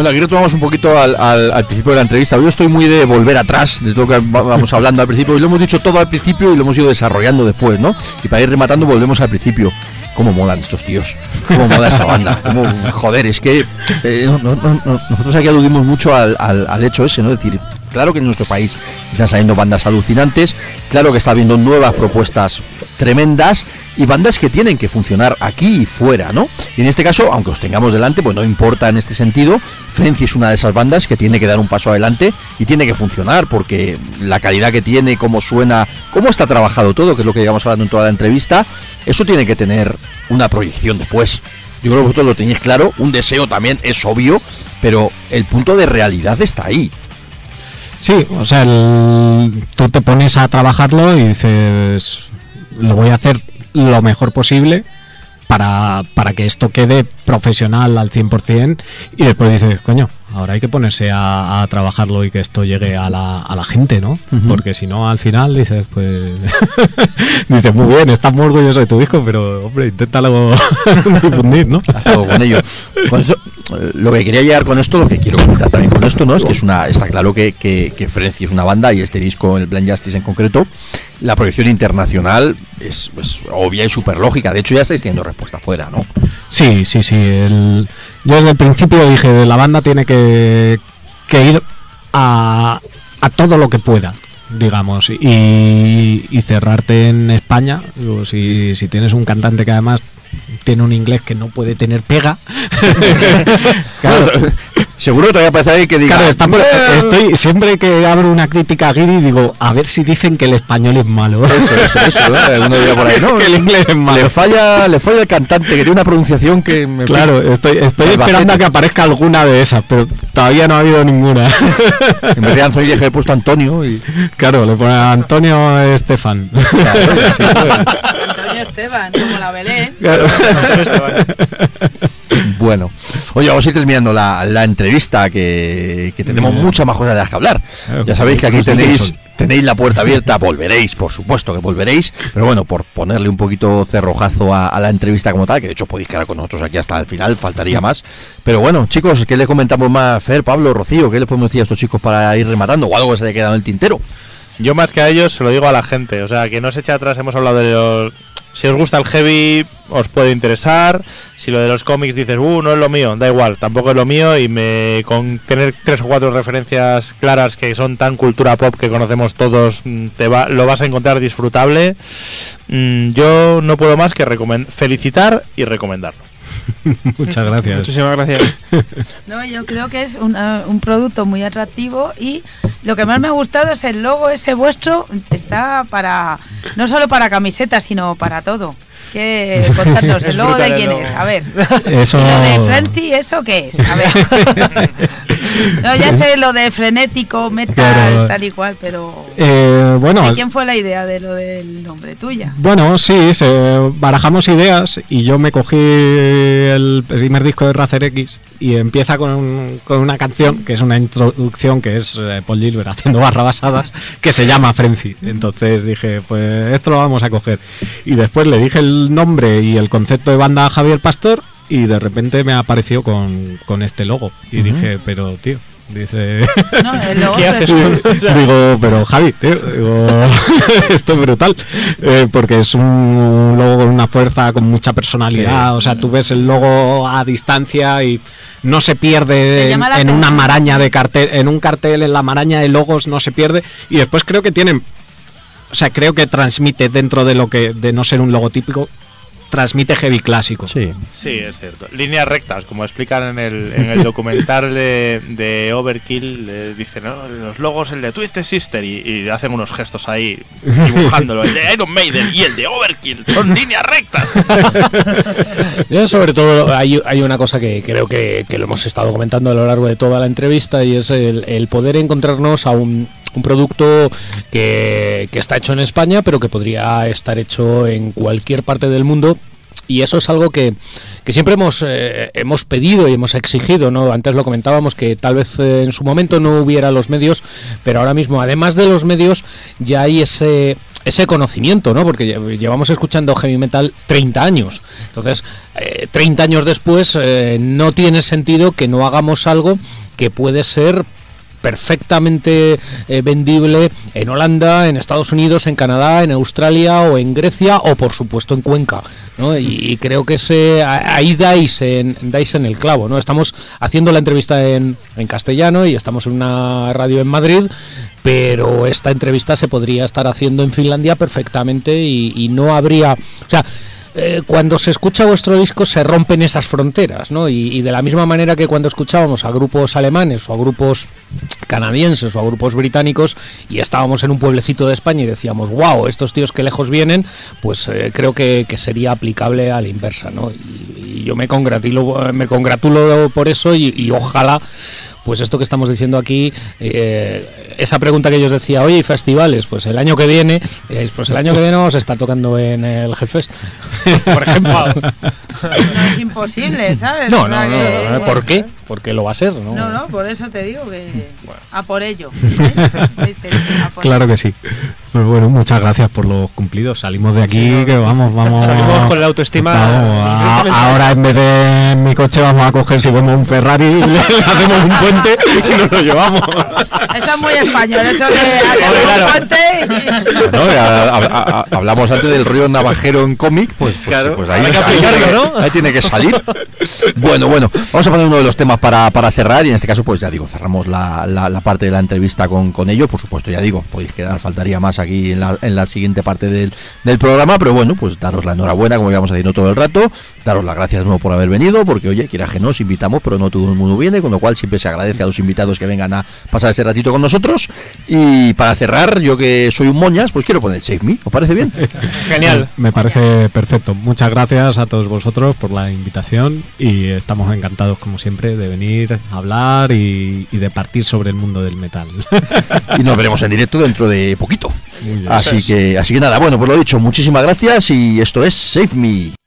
Bueno, aquí retomamos un poquito al, principio de la entrevista. Yo estoy muy de volver atrás, de todo lo que va- vamos hablando al principio. Y lo hemos dicho todo al principio y lo hemos ido desarrollando después, ¿no? Y para ir rematando, volvemos al principio. ¿Cómo molan estos tíos? ¿Cómo mola esta banda? ¿Cómo- joder, es que eh, no- no- no- no- nosotros aquí aludimos mucho al- al hecho ese, ¿no? Es decir, claro que en nuestro país están saliendo bandas alucinantes, claro que está habiendo nuevas propuestas tremendas y bandas que tienen que funcionar aquí y fuera, ¿no? Y en este caso, aunque os tengamos delante, pues no importa en este sentido, Frenzy es una de esas bandas que tiene que dar un paso adelante y tiene que funcionar porque la calidad que tiene, cómo suena, cómo está trabajado todo, que es lo que llevamos hablando en toda la entrevista, eso tiene que tener una proyección después. Yo creo que vosotros lo tenéis claro, un deseo también es obvio, pero el punto de realidad está ahí. Sí, o sea, el- tú te pones a trabajarlo y dices, lo voy a hacer lo mejor posible para, para que esto quede profesional al 100% y después dices, coño, ahora hay que ponerse a, a trabajarlo y que esto llegue a la, a la gente, ¿no? Porque si no, al final dices, pues... dices, muy bien, estás muy orgulloso de tu hijo, pero, hombre, inténtalo difundir, ¿no? algo con ello. Con eso, lo que quería llegar con esto, lo que quiero comentar también con esto, ¿no? Es que es una, está claro que, que, que Frenzy es una banda y este disco, el Blind Justice en concreto, la proyección internacional es, es obvia y súper lógica. De hecho, ya estáis teniendo respuesta fuera, ¿no? Sí, sí, sí. el- yo desde el principio dije, la banda tiene que, que ir a, a todo lo que pueda, digamos, y, cerrarte en España. Si, si tienes un cantante que además tiene un inglés que no puede tener pega. claro, Seguro que todavía parece alguien que diga. claro, "Eh". estoy siempre que abro una crítica a Giri digo, a ver si dicen que el español es malo. Eso, eso, eso. ¿no? Uno diría por ahí, no, Que el inglés es malo. Le falla, le falla el cantante, que tiene una pronunciación que. fin, Claro, estoy, estoy Albacete. esperando a que aparezca alguna de esas, pero todavía no ha habido ninguna. En vez de le he puesto Antonio y. Claro, le pone a Antonio Estefan. Claro, sí, bueno. Antonio Esteban, como la Belén. Bueno, oye, vamos a ir terminando la, la entrevista, que, que tenemos Bien. muchas más cosas de las que hablar. Ya sabéis que aquí tenéis, tenéis la puerta abierta, volveréis, por supuesto que volveréis, pero bueno, por ponerle un poquito cerrojazo a, a la entrevista como tal, que de hecho podéis quedar con nosotros aquí hasta el final, faltaría más. Pero bueno, chicos, ¿qué les comentamos más, Fer, Pablo, Rocío? ¿Qué les podemos decir a estos chicos para ir rematando? O algo que se haya quedado en el tintero. Yo más que a ellos se lo digo a la gente, o sea, que no se eche atrás, hemos hablado de los... Si os gusta el heavy, os puede interesar. Si lo de los cómics dices, uh, no es lo mío, da igual, tampoco es lo mío. Y me con tener tres o cuatro referencias claras que son tan cultura pop que conocemos todos, mm, te va, lo vas a encontrar disfrutable. Mm, yo no puedo más que felicitar y recomendarlo. Muchas gracias. Muchísimas gracias. No, yo creo que es una- un producto muy atractivo y lo que más me ha gustado es el logo ese vuestro. Está para no solo para camisetas, sino para todo. Que contadnos, Es el logo de quién es, a ver. Eso. ¿Y lo de Frenzy, eso qué es? A ver. no, ya sé lo de frenético, metal, Claro. tal y cual, pero Eh, bueno, ¿de quién fue la idea de lo del nombre tuya? bueno, sí, se, barajamos ideas y yo me cogí el primer disco de Razer X y empieza con, con una canción que es una introducción que es eh, Paul Gilbert haciendo barra basadas que se llama Frenzy. Entonces dije, pues esto lo vamos a coger. Y después le dije el nombre y el concepto de banda a Javier Pastor y de repente me apareció con, con este logo. Y dije, pero tío, dice... No, el logo ¿Qué es haces? O sea, Digo, pero Javi, tío, digo, esto es brutal. Eh, porque es un logo con una fuerza, con mucha personalidad. O sea, tú ves el logo a distancia y no se pierde en, una maraña de cartel, en un cartel, en la maraña de logos no se pierde. Y después creo que tienen, o sea, creo que transmite dentro de lo que, de no ser un logo típico, transmite heavy clásico. Sí. Sí, es cierto. Líneas rectas, como explican en el, en el documental de, de Overkill, le dicen, ¿no? los logos, el de Twisted Sister, y, y hacen unos gestos ahí, dibujándolo. El de Iron Maiden y el de Overkill son líneas rectas. Yo sobre todo hay, hay una cosa que creo que, que lo hemos estado comentando a lo largo de toda la entrevista y es el, el poder encontrarnos a un, un producto que, que está hecho en España pero que podría estar hecho en cualquier parte del mundo y eso es algo que, que siempre hemos, eh, hemos pedido y hemos exigido, ¿no? Antes lo comentábamos que tal vez eh, en su momento no hubiera los medios, pero ahora mismo, además de los medios, ya hay ese, ese conocimiento, ¿no? Porque lle- llevamos escuchando heavy metal 30 años. Entonces, eh, 30 años después, eh, no tiene sentido que no hagamos algo que puede ser perfectamente eh, vendible en Holanda, en Estados Unidos, en Canadá, en Australia o en Grecia o por supuesto en Cuenca. ¿no? Y, creo que ese, a- ahí dais en, dais en el clavo. ¿no? Estamos haciendo la entrevista en, en castellano y estamos en una radio en Madrid, pero esta entrevista se podría estar haciendo en Finlandia perfectamente y no habría... O sea, eh, cuando se escucha vuestro disco se rompen esas fronteras, ¿no? Y, de la misma manera que cuando escuchábamos a grupos alemanes o a grupos canadienses o a grupos británicos y estábamos en un pueblecito de España y decíamos, wow, estos tíos que lejos vienen, pues eh, creo que, sería aplicable a la inversa, ¿no? Y, yo me congratulo, me congratulo por eso y ojalá pues esto que estamos diciendo aquí, eh, esa pregunta que yo os decía, oye, ¿y festivales? Pues el año que viene, eh, pues el año que viene vamos a estar tocando en el Hellfest, por ejemplo. No es imposible, ¿sabes? No, no, no, no, ¿por qué? Porque lo va a ser, ¿no? No, no, por eso te digo que a por ello. ¿eh? Dice, a por Claro que sí. Pues bueno, muchas gracias por los cumplidos. Salimos de aquí, que vamos, vamos. Salimos con la autoestima Vamos, a- increíblemente ahora en vez de mi coche vamos a coger si vemos un Ferrari, le hacemos un puente y nos lo llevamos. Eso es muy español, eso de hacer claro. un puente y- ¿no? A- a- a- hablamos antes del rollo navajero en cómic, pues, pues, Claro, pues ahí, tiene que- ¿no? ahí tiene que salir. Bueno, bueno, vamos a poner uno de los temas para, para cerrar y en este caso, pues ya digo, cerramos la, la- la parte de la entrevista con, con ellos. Por supuesto, ya digo, podéis quedar, faltaría más aquí en la, en la siguiente parte del, del programa, pero bueno, pues daros la enhorabuena, como íbamos haciendo todo el rato, daros las gracias de nuevo por haber venido, porque oye, quiera que nos invitamos, pero no todo el mundo viene, con lo cual siempre se agradece a los invitados que vengan a pasar ese ratito con nosotros. Y para cerrar, yo que soy un moñas, pues quiero poner Save Me, ¿os parece bien? Genial. Me parece perfecto. Muchas gracias a todos vosotros por la invitación y estamos encantados, como siempre, de venir a hablar y, y de partir sobre el mundo del metal. y nos veremos en directo dentro de poquito. Así que, así que nada, bueno, pues lo dicho, muchísimas gracias y esto es Save Me.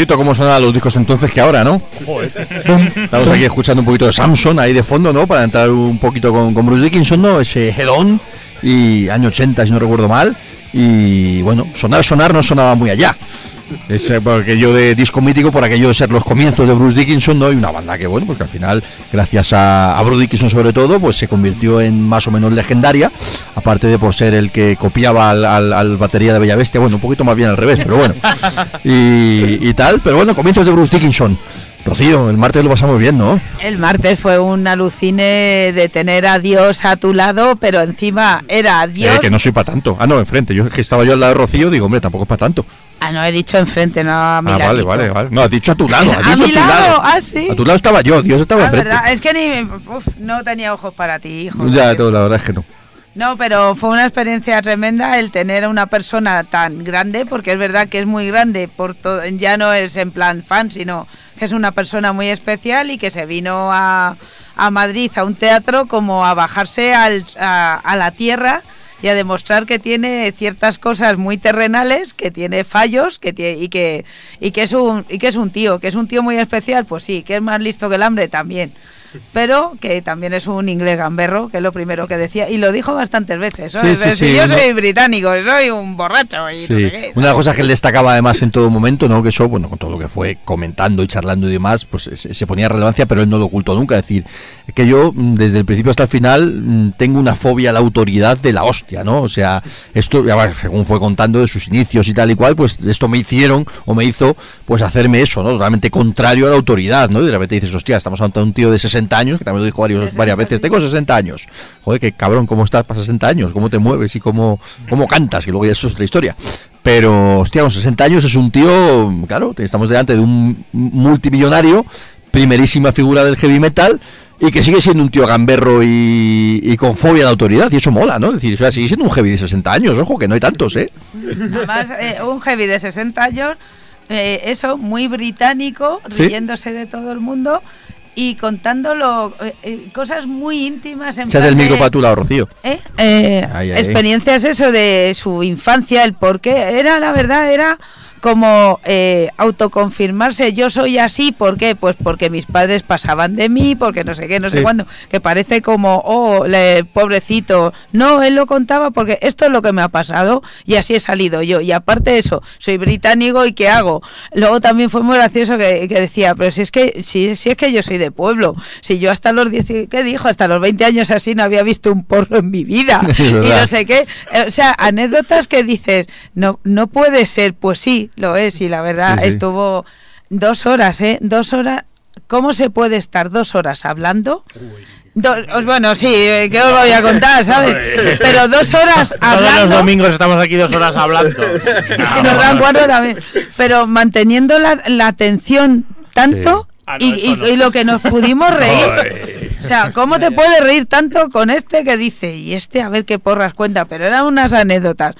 Igualito como sonaban los discos entonces que ahora, ¿no? Estamos aquí escuchando un poquito de Samson ahí de fondo, ¿no? Para entrar un poquito con, con Bruce Dickinson, ¿no? Ese Head On y año 80, si no recuerdo mal. Y bueno, sonar, sonar no sonaba muy allá. Es eh, por aquello de disco mítico, por aquello de ser los comienzos de Bruce Dickinson, ¿no? Y una banda que, bueno, pues que al final, gracias a, a Bruce Dickinson sobre todo, pues se convirtió en más o menos legendaria, aparte de por ser el que copiaba al, al- al batería de Bella Bestia, bueno, un poquito más bien al revés, pero bueno. Y, y tal, pero bueno, comienzos de Bruce Dickinson. Rocío, el martes lo pasamos bien, ¿no? El martes fue un alucine de tener a Dios a tu lado, pero encima era Dios. Eh, que no soy para tanto. Ah, no, enfrente. Yo es que estaba yo al lado de Rocío, digo, hombre, tampoco es para tanto. Ah, no he dicho enfrente, no a mi Ah, vale, vale, vale. No, has dicho a tu lado. Has ¿A dicho mi lado? Ah, sí. A tu lado estaba yo, Dios estaba Ah, enfrente. verdad, es que ni uf, no tenía ojos para ti, hijo. Ya, todo, la verdad es que no. No, pero fue una experiencia tremenda el tener a una persona tan grande, porque es verdad que es muy grande, por ya no es en plan fan, sino que es una persona muy especial y que se vino a, a Madrid a un teatro como a bajarse al- a, a la tierra y a demostrar que tiene ciertas cosas muy terrenales, que tiene fallos, que tie- y que y que es un y que es un tío, que es un tío muy especial, pues sí, que es más listo que el hambre también. Pero que también es un inglés gamberro, que es lo primero que decía, y lo dijo bastantes veces. ¿no? Sí, sí, sí, yo soy británico, soy un borracho y no sé qué. Una de las cosas que él destacaba además en todo momento, ¿no? Que eso, bueno, con todo lo que fue comentando y charlando y demás, pues se, se ponía relevancia, pero él no lo ocultó nunca. Es decir, que yo mm, desde el principio hasta el final mm, tengo una fobia a la autoridad de la hostia, ¿no? O sea, esto, según fue contando de sus inicios y tal y cual, pues esto me hicieron o me hizo pues hacerme eso, ¿no? Totalmente contrario a la autoridad, ¿no? Y de repente dices, hostia, estamos ante un tío de 60 años, que también lo dijo varios, 60, varias veces, sí. tengo 60 años. Joder, qué cabrón, ¿cómo estás para 60 años? ¿Cómo te mueves y cómo, cómo cantas? Que luego ya eso es otra historia. Pero, hostia, con 60 años es un tío, claro, estamos delante de un multimillonario, primerísima figura del heavy metal, y que sigue siendo un tío gamberro y, y con fobia la autoridad, y eso mola, ¿no? Es decir, o sea, sigue siendo un heavy de 60 años, ojo, que no hay tantos, ¿eh? Además, eh, un heavy de 60 años, eh, eso, muy británico, Sí. riéndose de todo el mundo y contándolo eh, eh, cosas muy íntimas en plan del micro para tu lado, Rocío. ¿Eh? Eh, Ay, ay, ay. experiencias eso de su infancia, el por qué. Era, la verdad, era como eh, autoconfirmarse, yo soy así, ¿por qué? Pues porque mis padres pasaban de mí, porque no sé qué, no sé cuándo, que parece como, oh, le- pobrecito. No, él lo contaba porque esto es lo que me ha pasado y así he salido yo. Y aparte de eso, soy británico y ¿qué hago? Luego también fue muy gracioso que, que decía, pero si es que, si, si es que yo soy de pueblo, si yo hasta los 10, ¿qué dijo? Hasta los 20 años así no había visto un porro en mi vida. Y no sé qué. O sea, anécdotas que dices, no, no puede ser, pues sí, lo es, y la verdad Sí, sí. estuvo dos horas, ¿eh? Dos horas. ¿Cómo se puede estar dos horas hablando? Do- os- bueno, sí, eh, ¿qué os voy a contar, sabes? Pero dos horas Todos los hablando. domingos estamos aquí dos horas hablando. Y si nos dan cuatro también. Pero manteniendo la, la atención tanto Sí. Ah, no, y, y- y lo que nos pudimos reír. O sea, ¿cómo te puedes reír tanto con este que dice? Y este, a ver qué porras cuenta. Pero eran unas anécdotas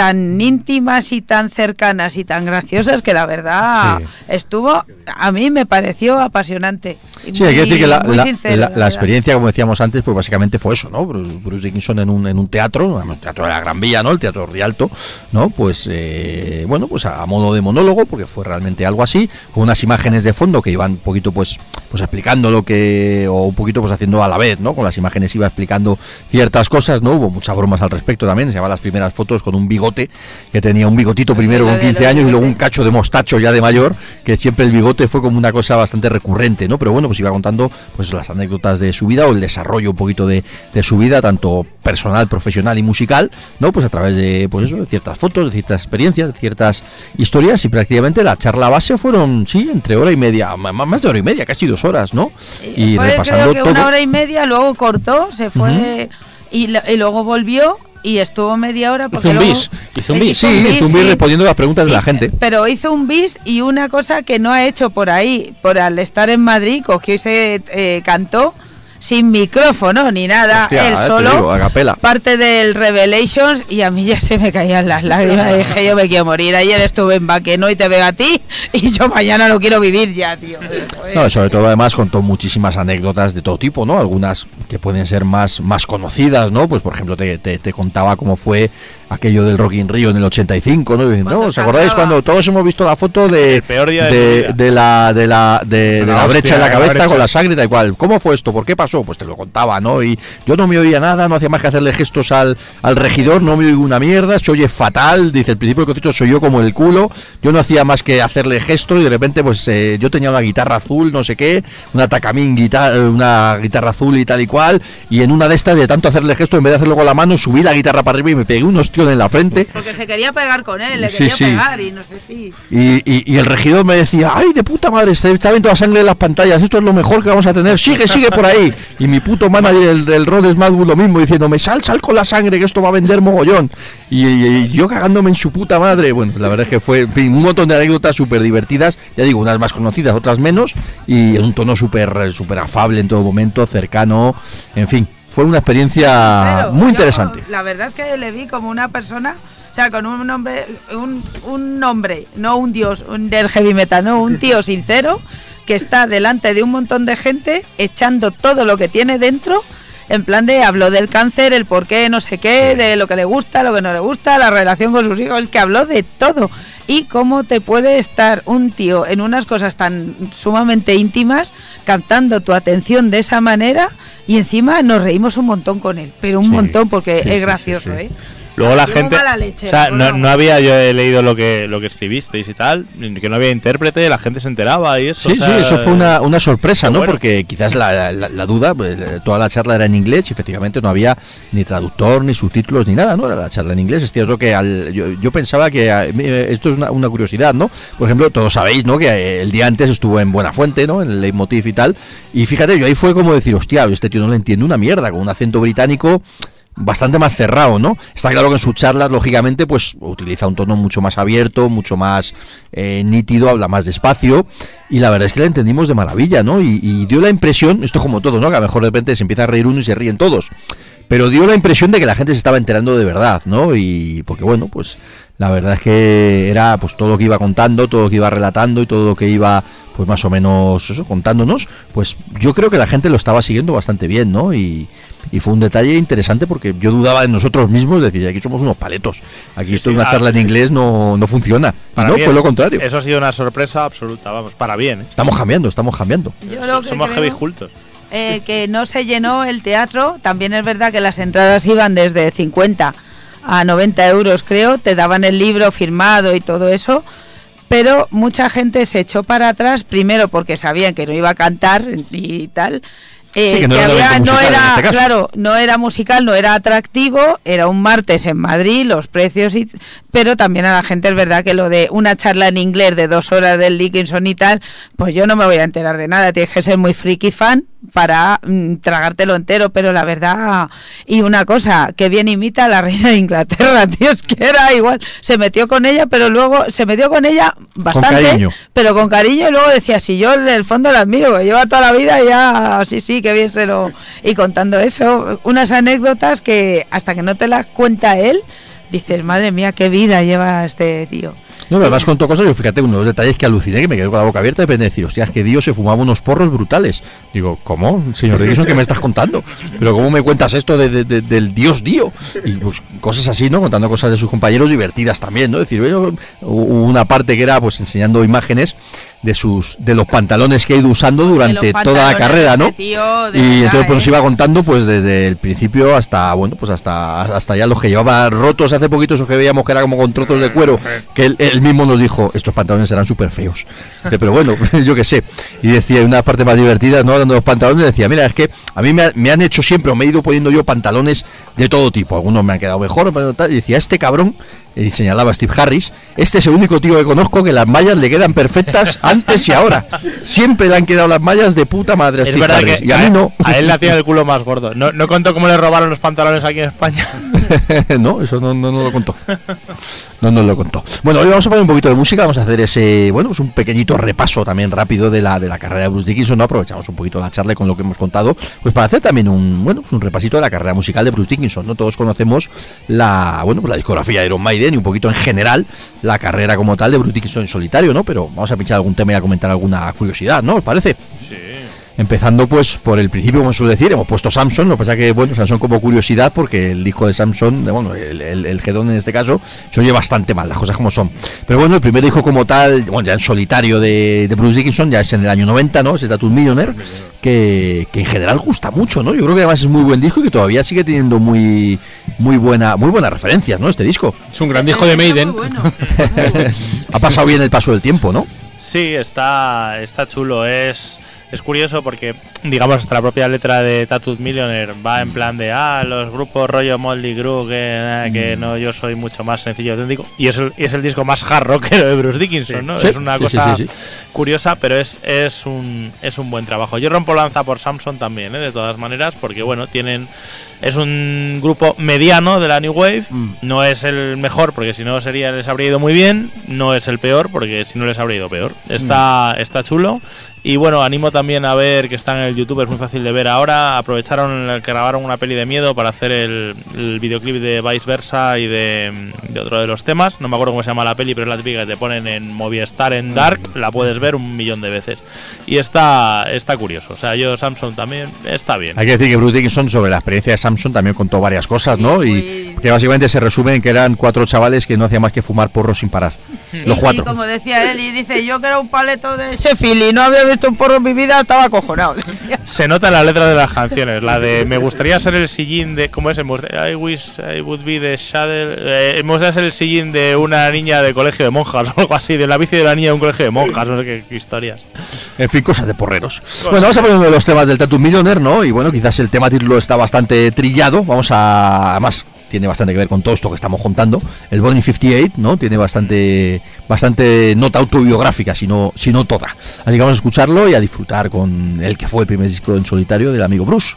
tan íntimas y tan cercanas y tan graciosas que la verdad Sí. estuvo, a mí me pareció apasionante. Sí, hay que decir que la, muy la- sincero, la- la la verdad. experiencia, como decíamos antes, pues básicamente fue eso, ¿no? Bruce, Bruce Dickinson en un, en un teatro, vamos, teatro de la Gran Vía, ¿no? El teatro Rialto, ¿no? Pues, eh, bueno, pues a, a modo de monólogo, porque fue realmente algo así, con unas imágenes de fondo que iban un poquito, pues, pues explicando lo que, o un poquito, pues haciendo a la vez, ¿no? Con las imágenes iba explicando ciertas cosas, ¿no? Hubo muchas bromas al respecto también, se llamaban las primeras fotos con un bigote, que tenía un bigotito primero con de 15 los años y luego un cacho de mostacho ya de mayor, que siempre el bigote fue como una cosa bastante recurrente, ¿no? Pero bueno, pues iba contando pues las anécdotas de su vida o el desarrollo un poquito de, de su vida, tanto personal, profesional y musical, ¿no? Pues a través de, pues eso, de ciertas fotos, de ciertas experiencias, de ciertas historias y prácticamente la charla base fueron, sí, entre hora y media, más de hora y media, casi dos horas, ¿no? Y fue, repasando creo que todo. una hora y media, luego cortó, se fue y, y luego volvió y estuvo media hora. Porque un luego- bis, hizo un bis. Sí, Zumbi sí. respondiendo las preguntas de la gente. Pero hizo un bis y una cosa que no ha hecho por ahí, por al estar en Madrid, cogió y se eh, cantó sin micrófono ni nada, Hostia, él eh, solo, digo, a capela. parte del Revelations y a mí ya se me caían las lágrimas. Dije, yo me quiero morir. Ayer estuve en Baqueno y te veo a ti y yo mañana no quiero vivir ya, tío. No, sobre todo además contó muchísimas anécdotas de todo tipo, ¿no? Algunas que pueden ser más, más conocidas, ¿no? Pues por ejemplo te, te- te contaba cómo fue aquello del Rock in Rio en el 85, ¿no? Y dicen, ¿no? ¿Os acordáis cuando todos hemos visto la foto de, El peor día de la de la de, de La la brecha hostia, en la cabeza con la sangre y tal cual? ¿Cómo fue esto? ¿Por qué pasó? Pues te lo contaba, ¿no? Y yo no me oía nada, no hacía más que hacerle gestos al, al regidor, no me oigo una mierda, se oye fatal, dice el principio del concierto soy yo como el culo, yo no hacía más que hacerle gestos y de repente pues eh, yo tenía una guitarra azul, no sé qué, una Takamine guitarra, una guitarra azul y tal y cual, y en una de estas de tanto hacerle gestos, en vez de hacerlo con la mano, subí la guitarra para arriba y me pegué unos tíos en la frente. Porque se quería pegar con él, le Sí, quería sí. pegar y no sé si. Y, y- y el regidor me decía, ay, de puta madre, se está viendo la sangre en las pantallas, esto es lo mejor que vamos a tener, sigue, sigue por ahí. Y mi puto manager, el del Rhodes Madwood, lo mismo, diciéndome, sal, sal con la sangre, que esto va a vender mogollón. Y, y- y yo cagándome en su puta madre. Bueno, la verdad es que fue en fin, un montón de anécdotas súper divertidas, ya digo, unas más conocidas, otras menos, y en un tono súper súper afable en todo momento, cercano, en fin. Fue una experiencia Pero muy yo, interesante. La verdad es que le vi como una persona, o sea, con un nombre, un, un nombre, no un dios un del heavy metal, no, un tío sincero que está delante de un montón de gente echando todo lo que tiene dentro. En plan de habló del cáncer, el por qué, no sé qué, de lo que le gusta, lo que no le gusta, la relación con sus hijos, es que habló de todo. Y cómo te puede estar un tío en unas cosas tan sumamente íntimas, captando tu atención de esa manera y encima nos reímos un montón con él, pero un Sí, montón porque sí, es gracioso, sí. ¿eh? Luego la gente. leche, o sea, no, había yo he leído lo que lo que escribisteis y tal, que no había intérprete, la gente se enteraba y eso. Sí, o sea, sí, eso fue una, una sorpresa, ¿no? bueno. Porque quizás la, la- la duda, pues, eh, toda la charla era en inglés y efectivamente no había ni traductor, ni subtítulos, ni nada, ¿no? Era la charla en inglés. Es cierto que al- yo, yo pensaba que eh, esto es una, una curiosidad, ¿no? Por ejemplo, todos sabéis, ¿no? Que eh, el día antes estuvo en Buenafuente, ¿no? En el Leitmotiv y tal. Y fíjate, yo ahí fue como decir, hostia, este tío no le entiendo una mierda, con un acento británico bastante más cerrado, ¿no? Está claro que en sus charlas, lógicamente, pues utiliza un tono mucho más abierto, mucho más eh, nítido, habla más despacio, y la verdad es que la entendimos de maravilla, ¿no? Y, y dio la impresión, esto es como todo, ¿no? Que a lo mejor de repente se empieza a reír uno y se ríen todos, pero dio la impresión de que la gente se estaba enterando de verdad, ¿no? Y porque bueno, pues la verdad es que era pues todo lo que iba contando, todo lo que iba relatando y todo lo que iba pues más o menos eso contándonos, pues yo creo que la gente lo estaba siguiendo bastante bien, ¿no? Y, y fue un detalle interesante porque yo dudaba de nosotros mismos, decir, aquí somos unos paletos, aquí Sí, esto sí, es una ah, charla en inglés no, no funciona. Para no, bien. fue lo contrario. Eso ha sido una sorpresa absoluta, vamos, para bien. ¿eh? Estamos cambiando, estamos cambiando. Yo Somos creo- heavy cultos. eh, que no se llenó el teatro. También es verdad que las entradas iban desde 50 a 90 euros, creo. Te daban el libro firmado y todo eso. Pero mucha gente se echó para atrás, primero porque sabían que no iba a cantar y tal. Eh, Sí, que no era no este claro, no era musical, no era atractivo, era un martes en Madrid, los precios y pero también a la gente es verdad que lo de una charla en inglés de dos horas del Dickinson y tal, pues yo no me voy a enterar de nada, tienes que ser muy friki fan para mm, tragártelo entero, pero la verdad, y una cosa, que bien imita a la reina de Inglaterra, es que era igual, se metió con ella, pero luego se metió con ella bastante, pero con cariño y luego decía, si yo en el fondo la admiro, lleva toda la vida ya, sí, sí, que bien se lo... Y contando eso, unas anécdotas que hasta que no te las cuenta él, dices, madre mía, qué vida lleva este tío. No, pero además contó cosas, yo fíjate, uno de los detalles que aluciné, que me quedé con la boca abierta, depende de decir, hostia, es que Dios se fumaba unos porros brutales. Digo, ¿cómo? Señor Dickinson, ¿qué me estás contando? Pero ¿cómo me cuentas esto de, de- de- del Dios Dio? Y pues cosas así, ¿no? Contando cosas de sus compañeros divertidas también, ¿no? Es decir, yo, una parte que era pues enseñando imágenes de sus de los pantalones que ha ido usando durante toda la carrera, ¿no? este tío, y verdad, entonces pues ¿eh? nos iba contando pues desde el principio hasta bueno pues hasta hasta ya los que llevaba rotos hace poquito esos que veíamos que era como con trozos de cuero que él, él mismo nos dijo estos pantalones serán súper feos pero bueno yo qué sé y decía una parte más divertida no hablando de los pantalones decía mira es que a mí me, ha- me han hecho siempre o me he ido poniendo yo pantalones de todo tipo. Algunos me han quedado mejor pero tal, y decía este cabrón y señalaba Steve Harris, este es el único tío que conozco que las mallas le quedan perfectas antes y ahora. Siempre le han quedado las mallas de puta madre a Es Steve verdad Harris. que y a mí no. a él le hacía el culo más gordo. No, no contó cómo le robaron los pantalones aquí en España. no, eso no, no, no lo contó. no nos lo contó. Bueno, hoy vamos a poner un poquito de música, vamos a hacer ese, bueno, pues un pequeñito repaso también rápido de la, de la carrera de Bruce Dickinson, ¿no? Aprovechamos un poquito la charla con lo que hemos contado, pues para hacer también un, bueno, pues un repasito de la carrera musical de Bruce Dickinson, ¿no? Todos conocemos la, bueno, pues la discografía de Iron Maiden y un poquito en general la carrera como tal de Bruce Dickinson en solitario, ¿no? Pero vamos a pinchar algún tema y a comentar alguna curiosidad, ¿no? ¿Os parece? Sí. Empezando pues por el principio, como suele decir, hemos puesto Samson, lo que pasa que, bueno, Samson como curiosidad, porque el disco de Samson, de- bueno, el, el, el Gedón en este caso, se oye bastante mal, las cosas como son. Pero bueno, el primer disco como tal, bueno, ya en solitario de, de Bruce Dickinson, ya es en el año 90, ¿no? Es Status Millionaire, que, que en general gusta mucho, ¿no? Yo creo que además es muy buen disco y que todavía sigue teniendo muy, muy, buena, muy buenas referencias, ¿no? Este disco. Es un gran disco de Maiden. bueno. ha pasado bien el paso del tiempo, ¿no? Sí, está, está chulo. Es, es curioso porque, digamos, hasta la propia letra de Tattooed Millionaire va en plan de, ah, los grupos rollo Moldy Crew, que, eh, que Mm. no, yo soy mucho más sencillo y auténtico. Y es el, y es el disco más hard rockero de Bruce Dickinson, ¿no? Sí, es una sí, cosa curiosa, pero es, es, un, es un buen trabajo. Yo rompo lanza por Samson también, ¿eh? de todas maneras, porque, bueno, tienen... Es un grupo mediano de la New Wave. Mm. No es el mejor, porque si no sería les habría ido muy bien. No es el peor, porque si no les habría ido peor. Está, Mm. está chulo. Y bueno, animo también a ver que está en el YouTube, es muy fácil de ver ahora. Aprovecharon que grabaron una peli de miedo para hacer el, el videoclip de Vice Versa y de, de otro de los temas. No me acuerdo cómo se llama la peli, pero es la típica que te ponen en Movistar en Dark. La puedes ver un millón de veces. Y está, está curioso. O sea, yo, Samsung también, está bien. Hay que decir que Bruce Dickinson sobre la experiencia de Samsung también contó varias cosas, ¿no? Y que básicamente se resume en que eran cuatro chavales que no hacían más que fumar porros sin parar. Los Y- cuatro. Y como decía él, y dice, yo que era un paleto de Sheffield y no había visto un porro en mi vida, estaba acojonado. Se nota en la letra de las canciones, la de me gustaría ser el sillín de ¿cómo es? I wish I would be the shadow. Eh, me gustaría ser el sillín de una niña de colegio de monjas o algo así, de la bici de la niña de un colegio de monjas, no sé qué, qué historias. En fin, cosas de porreros. Bueno, vamos a poner uno de los temas del Tattoo Millionaire, ¿no? Y bueno, quizás el tema título está bastante trillado. Vamos a. Además, tiene bastante que ver con todo esto que estamos contando. El Bonnie 58, ¿no? Tiene bastante bastante nota autobiográfica, si no, si no toda. Así que vamos a escucharlo y a disfrutar con el que fue el primer disco en solitario del amigo Bruce.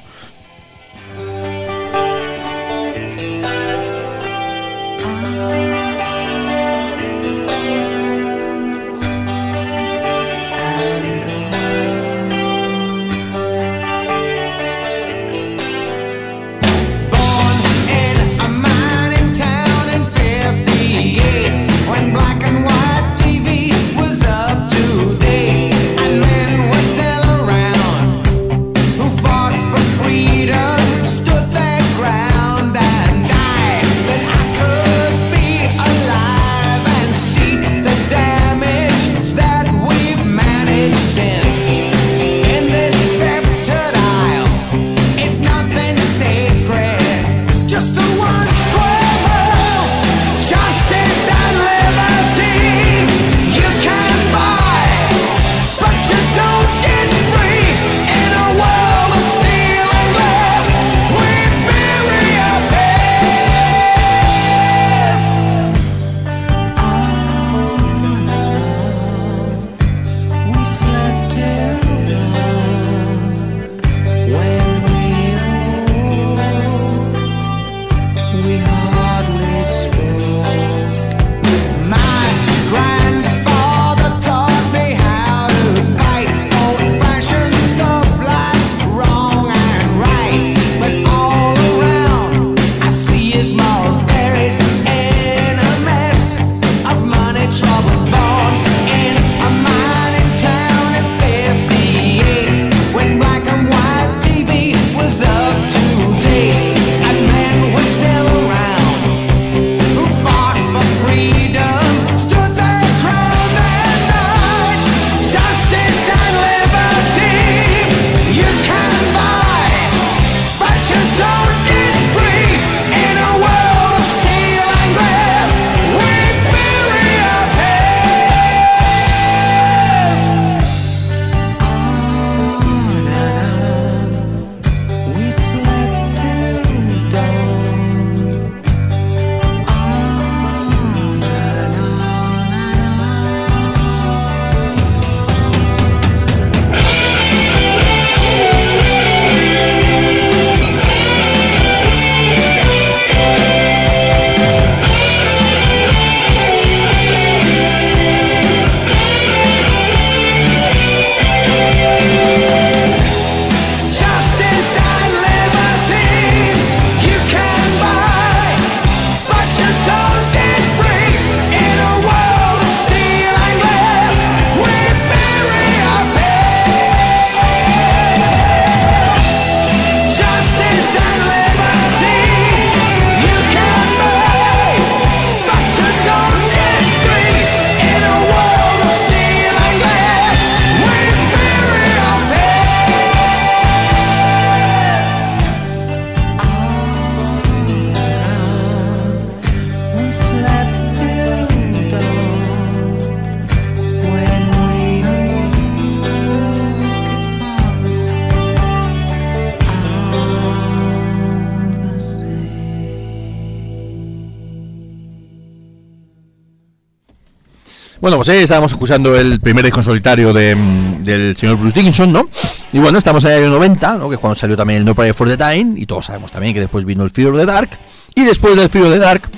Ahí estábamos escuchando el primer disco en solitario de, mm, del señor Bruce Dickinson, ¿no? Y bueno, estamos en el año 90, ¿no? Que es cuando salió también el No Prayer for the Time, y todos sabemos también que después vino el Fear of the Dark, y después del Fear of the Dark,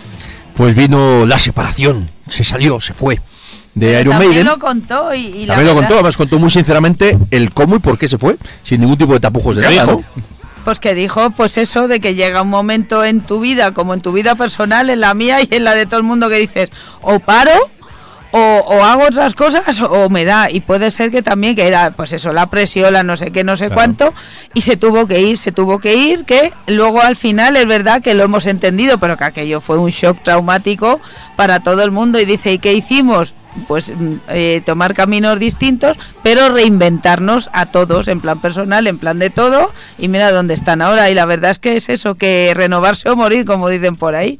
pues vino la separación, se salió, se fue de Pero Iron también Maiden. lo contó y, y la También lo contó, además contó muy sinceramente el cómo y por qué se fue, sin ningún tipo de tapujos de ¿Qué nada. Pues que dijo, pues eso, de que llega un momento en tu vida, como en tu vida personal, en la mía y en la de todo el mundo, que dices, o paro, o, o hago otras cosas, o me da. Y puede ser que también, que era, pues eso, la presión, la no sé qué, no sé cuánto, y se tuvo que ir, se tuvo que ir, que luego al final es verdad que lo hemos entendido, pero que aquello fue un shock traumático para todo el mundo. Y dice, ¿y qué hicimos? pues mm, eh, tomar caminos distintos, pero reinventarnos a todos, en plan personal, en plan de todo, y mira dónde están ahora. Y la verdad es que es eso, que renovarse o morir, como dicen por ahí.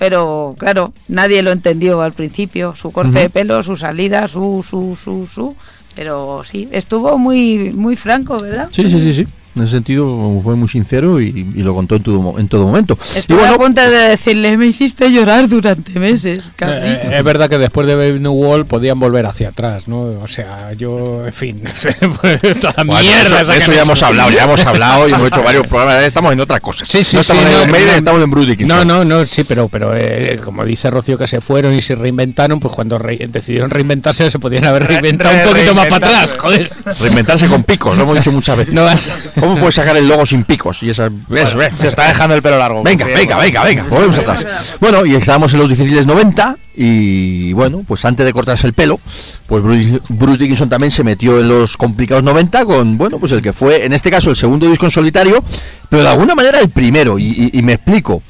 Pero claro, nadie lo entendió al principio, su corte de pelo, su salida, su, su, su, su. Pero sí, estuvo muy, muy franco, ¿verdad? Sí, sí, sí, sí. En ese sentido fue muy sincero y, y lo contó en todo, mo- en todo momento. Estuve bueno, a punto de decirle, me hiciste llorar durante meses, cabrito". Eh, es verdad que después de Baby New Wall podían volver hacia atrás, ¿no? O sea, yo, en fin, pues, toda Bueno, mierda eso, ya hemos hablado, ya hemos hablado y hemos hecho varios programas. Estamos en otra cosa. Sí, sí, no estamos sí, en no, Maiden, no, estamos en Dickinson. No, no, no, sí, pero, pero eh, como dice Rocío que se fueron y se reinventaron, pues cuando re- decidieron reinventarse se podían haber reinventado un poquito más para atrás, joder. Reinventarse con picos, lo hemos dicho muchas veces. No vas- ¿Cómo puedes sacar el logo sin picos? Y esas, eso, eh. Se está dejando el pelo largo. Venga, venga, venga, venga, volvemos atrás. Bueno, y estábamos en los difíciles 90 y bueno, pues antes de cortarse el pelo, pues Bruce, Bruce Dickinson también se metió en los complicados 90 con, bueno, pues el que fue, en este caso, el segundo disco en solitario, pero de alguna manera el primero, y, y- y me explico.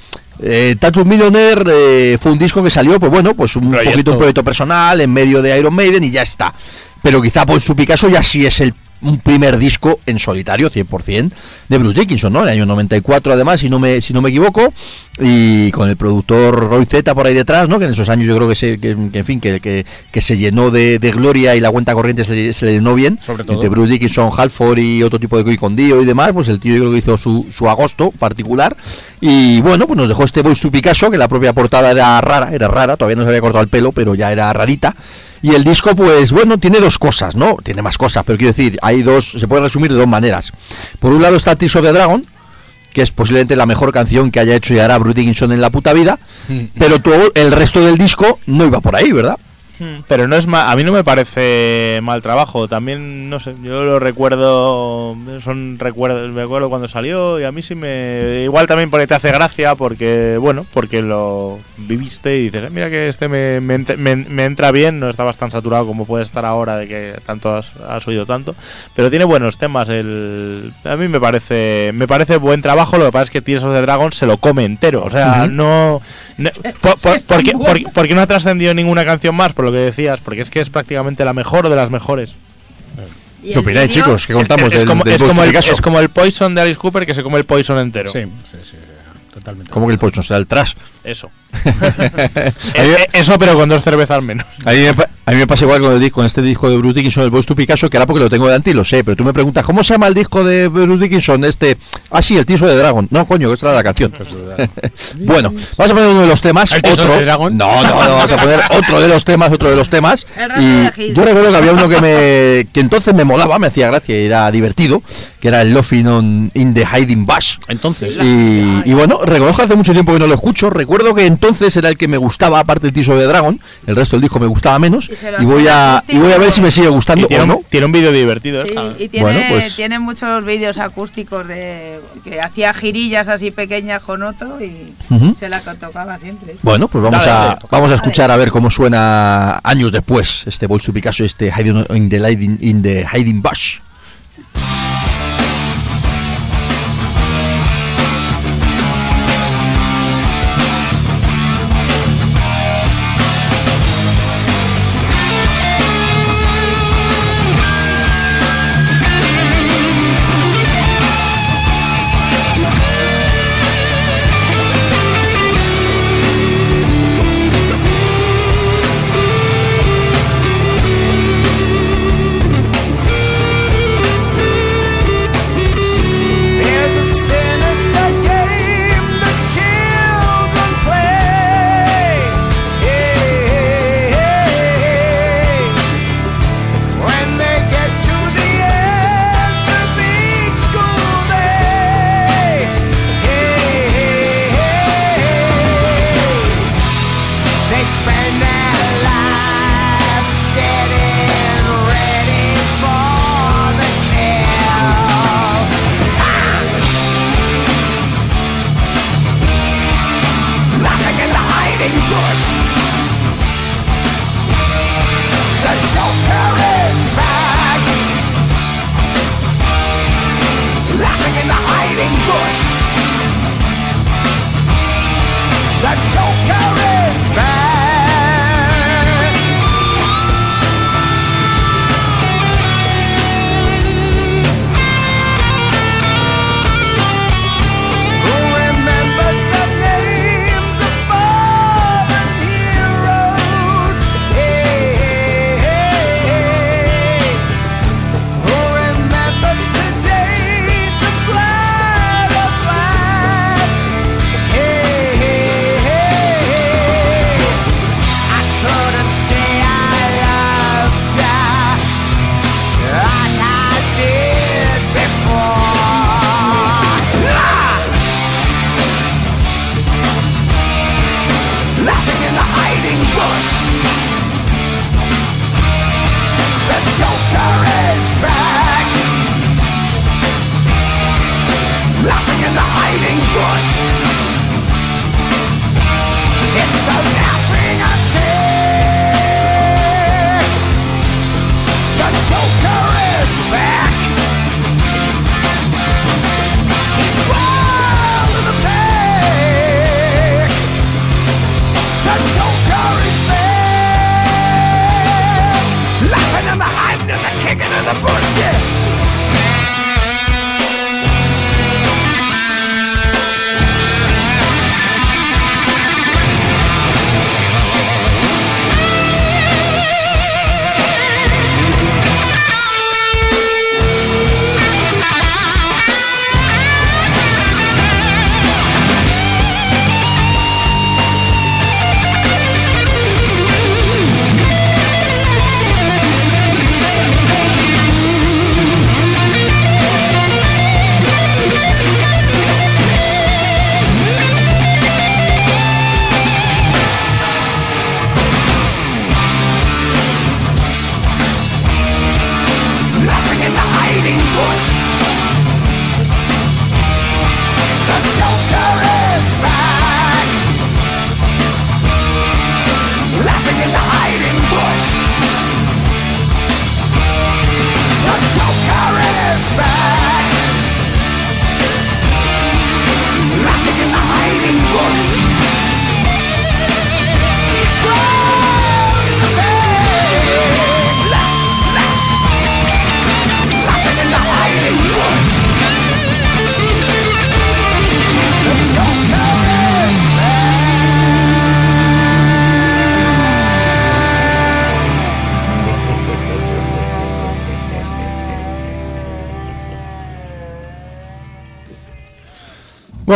Eh, Tattoo Millionaire eh, fue un disco que salió, pues bueno, pues un Proyecto. poquito un proyecto personal en medio de Iron Maiden y ya está. Pero quizá por su Picasso ya sí es el un primer disco en solitario 100% de Bruce Dickinson, ¿no? En el año 94 además, si no me si no me equivoco, y con el productor Roy Z por ahí detrás, ¿no? Que en esos años yo creo que se que, que, en fin, que, que, que se llenó de, de gloria y la cuenta corriente se, le- se le llenó bien. Sobre todo. Entre Bruce Dickinson, Halford y otro tipo de con Dio y demás, pues el tío yo creo que hizo su, su agosto particular y bueno, pues nos dejó este Voice to Picasso, que la propia portada era rara, era rara, todavía no se había cortado el pelo, pero ya era rarita. Y el disco, pues bueno, tiene dos cosas, ¿no? Tiene más cosas, pero quiero decir, hay dos, se puede resumir de dos maneras. Por un lado está Tears of the Dragon, que es posiblemente la mejor canción que haya hecho y hará Bruce Dickinson en la puta vida, pero todo el resto del disco no iba por ahí, ¿verdad? Pero no es ma- a mí no me parece mal trabajo. También, no sé, yo lo recuerdo. Son recuerdos, me acuerdo cuando salió y a mí sí me. Igual también porque te hace gracia, porque, bueno, porque lo viviste y dices, "Eh, mira que este me, me me- me entra bien, no estabas tan saturado como puede estar ahora de que tanto has, has oído tanto. Pero tiene buenos temas. El, a mí me parece me parece buen trabajo. Lo que pasa es que Tears of the Dragon se lo come entero. O sea, no. no- por, por- es tan ¿por qué- bueno. por- por qué no ha trascendido ninguna canción más? Por lo que decías, porque es que es prácticamente la mejor de las mejores. ¿Qué opináis, chicos? ¿Qué contamos es, del, como, del es como el, es como el Poison de Alice Cooper que se come el Poison entero. Sí, sí, sí, totalmente. ¿Cómo que el Poison será el trash? Eso. Eh, eh, eso, pero con dos cervezas menos. A mí, me, pa- a mí me pasa igual con, el disco, con este disco de Bruce Dickinson, el Voice to Picasso, que ahora porque lo tengo delante y lo sé, pero tú me preguntas, ¿cómo se llama el disco de Bruce Dickinson? Este, ah, sí, el Tiso de Dragon. No, coño, que esta era la canción. bueno, vamos a poner uno de los temas, ¿El Tears of otro. Dragon? No, no, no, vamos a poner otro de los temas, otro de los temas. Y de yo recuerdo que había uno que me que entonces me molaba, me hacía gracia y era divertido, que era el Laughing on in the Hiding Bush. Entonces, Y, y bueno, reconozco hace mucho tiempo que no lo escucho. Recuerdo que entonces era el que me gustaba, aparte del Tiso de Dragon. El resto del disco me gustaba menos. Y Y voy a, y voy a ver si me sigue gustando tiene, o no. un, tiene un vídeo divertido. Sí, esta. y tiene, Bueno, pues- tiene muchos vídeos acústicos de que hacía girillas así pequeñas con otro y Ujú. se la tocaba siempre. Bueno, pues vamos Dale, a, vamos a escuchar a ver cómo suena años después este Voice to Picasso, este Hiding in the, Hiding, in the Hiding Bush.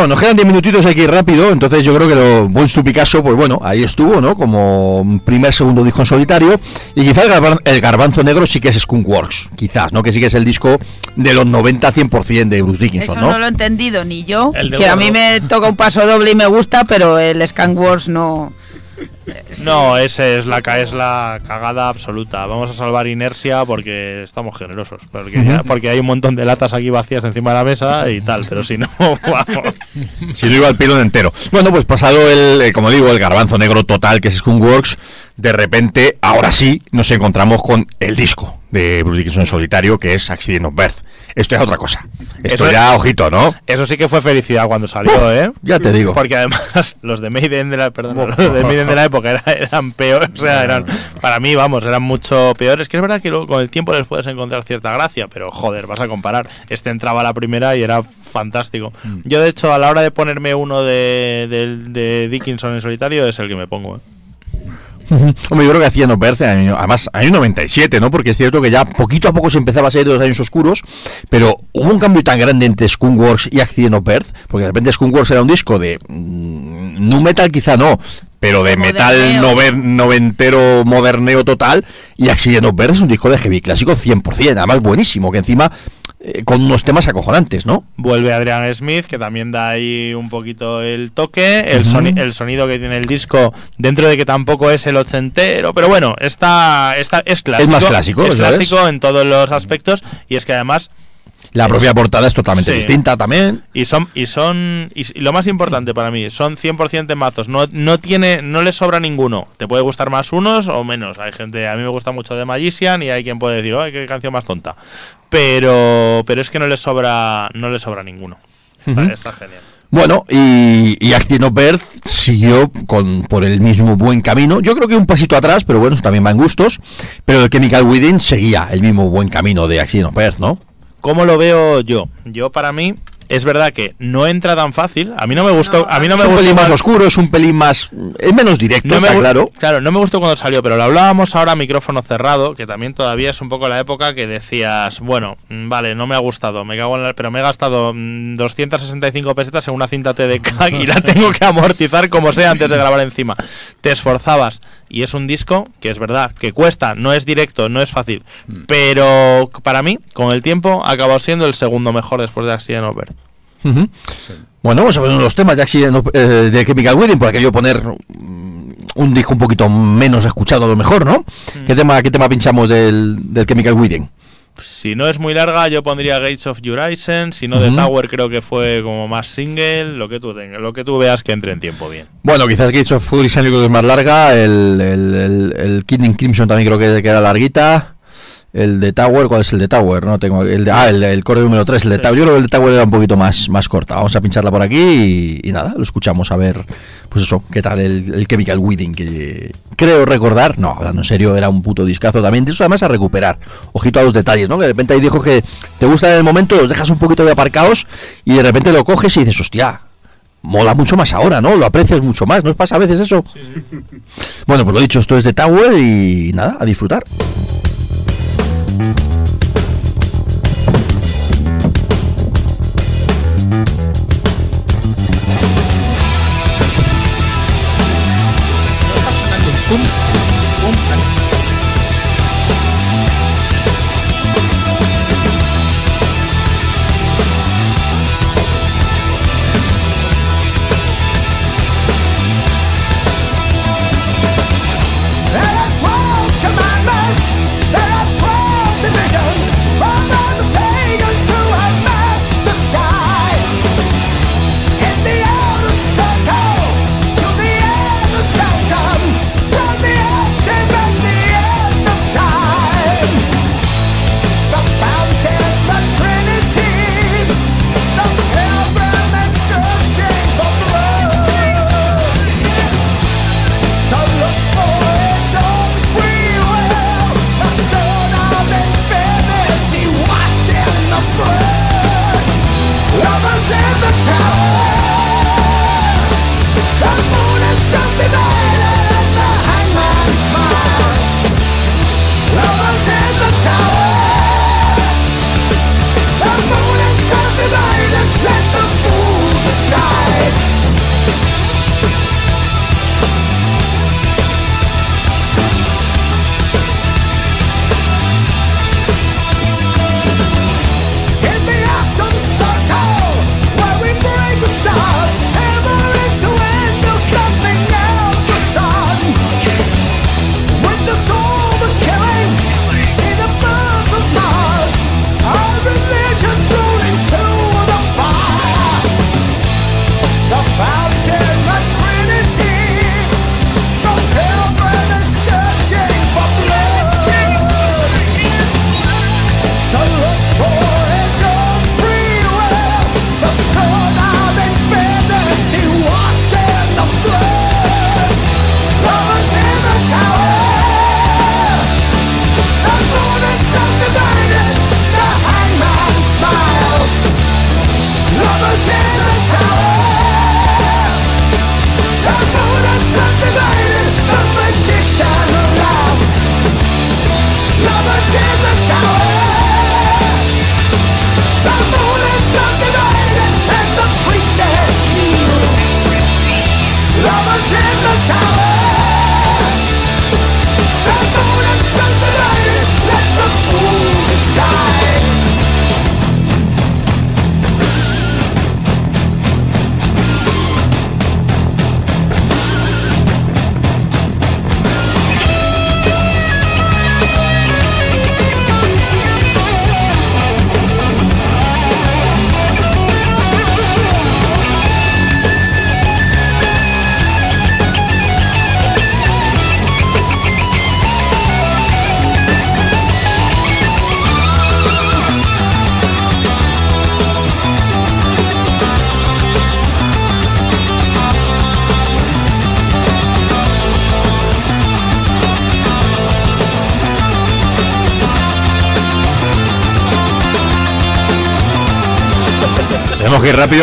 Bueno, nos quedan 10 minutitos, hay que ir rápido, entonces yo creo que lo Bones to Picasso, pues bueno, ahí estuvo, ¿no? Como primer, segundo disco en solitario, y quizás el, garban- el Garbanzo Negro sí que es Skunkworks, quizás, ¿no? Que sí que es el disco de los 90-100% de Bruce Dickinson, Eso ¿no? no lo he entendido ni yo. Que a mí me toca un paso doble y me gusta, pero el Scan Wars no. No, ese es la, es la cagada absoluta. Vamos a salvar inercia porque estamos generosos. Porque, porque hay un montón de latas aquí vacías encima de la mesa y tal. Pero si no, vamos. Si no iba al pilón entero. Bueno, pues pasado el, eh, como digo, el garbanzo negro total que es Skunkworks, de repente, ahora sí, nos encontramos con el disco de Bruce Dickinson en solitario, que es Accident of Birth. Esto es otra cosa. Esto Eso- ya, ojito, ¿no? Eso sí que fue felicidad cuando salió, ¿eh? Ya te digo. Porque además los de Maiden de la, perdón, los de Maiden de la época era- eran peores, o sea, eran para mí, vamos, eran mucho peores. Que es verdad que luego con el tiempo les puedes encontrar cierta gracia, pero joder, vas a comparar. Este entraba a la primera y era fantástico. Yo de hecho a la hora de ponerme uno de, del- de Dickinson en solitario es el que me pongo. ¿eh? Hombre, yo creo que hacía no año- además, año 97, ¿no? Porque es cierto que ya poquito a poco se empezaba a salir de los años oscuros, pero hubo un cambio tan grande entre Skunkworks y Accident of Birth, porque de repente Skunkworks era un disco de mm, nu metal quizá no, pero de metal noven- noventero moderneo total, y Accident of Birth es un disco de heavy clásico 100%, además buenísimo, que encima eh, con unos temas acojonantes, ¿no? Vuelve Adrian Smith, que también da ahí un poquito el toque, el, soni- el sonido que tiene el disco, dentro de que tampoco es el ochentero, pero bueno, está, está, es clásico. más clásico, Es es. clásico en todos los aspectos, y es que además La Es- propia portada es totalmente Sí. distinta también. Y son, y son, y, lo más importante para mí, son 100% temazos. No, no tiene, no le sobra ninguno. Te puede gustar más unos o menos. Hay gente, a mí me gusta mucho de Magician y hay quien puede decir, ay, qué canción más tonta. Pero, pero es que no le sobra, no le sobra ninguno. Está, genial. Bueno, y, y of Birth siguió con, por el mismo buen camino. Yo creo que un pasito atrás, pero bueno, eso también va en gustos. Pero el Chemical Within seguía el mismo buen camino de Accident of Birth, ¿no? ¿Cómo lo veo yo? Yo para mí es verdad que no entra tan fácil. A mí no me gustó, No, a mí no es me un gustó pelín más oscuro, es un pelín más... Es menos directo, No me está claro. Claro, no me gustó cuando salió, pero lo hablábamos ahora a micrófono cerrado, que también todavía es un poco la época que decías, bueno, mm, vale, no me ha gustado, me cago en la- pero me he gastado mm, 265 pesetas en una cinta TDK y la tengo que amortizar como sea antes de grabar encima. Te esforzabas y es un disco que es verdad, que cuesta, no es directo, no es fácil, pero para mí, con el tiempo, ha acabado siendo el segundo mejor después de Accident Over. Bueno, vamos a ver uno de los temas de Accident of- eh, de Chemical Within, por aquello poner mm, un disco un poquito menos escuchado a lo mejor, ¿no? ¿Qué, tema, ¿Qué tema pinchamos del, del Chemical Within? Si no es muy larga, yo pondría Gates of Horizon. Si no, The Ujú. Tower creo que fue como más single. Lo que tú tengas, lo que tú veas que entre en tiempo bien. Bueno, quizás Gates of el único que es más larga. El, el, el, el Kingdom Crimson también creo que, que era larguita. El de Tower, ¿cuál es el de Tower? No tengo el de, ah, el, el core número 3, el de Sí. Tower. Yo creo que el de Tower era un poquito más, más corta. Vamos a pincharla por aquí y, y nada, lo escuchamos a ver, pues eso, qué tal el, el Chemical Wedding, que creo recordar, no, hablando en serio, era un puto discazo también. Eso además a recuperar. Ojito a los detalles, ¿no? Que de repente hay dijo que te gusta en el momento, los dejas un poquito de aparcados y de repente lo coges y dices, hostia, mola mucho más ahora, ¿no? Lo aprecias mucho más, ¿no os pasa a veces eso? Bueno, pues lo dicho, esto es de Tower y nada, a disfrutar. There are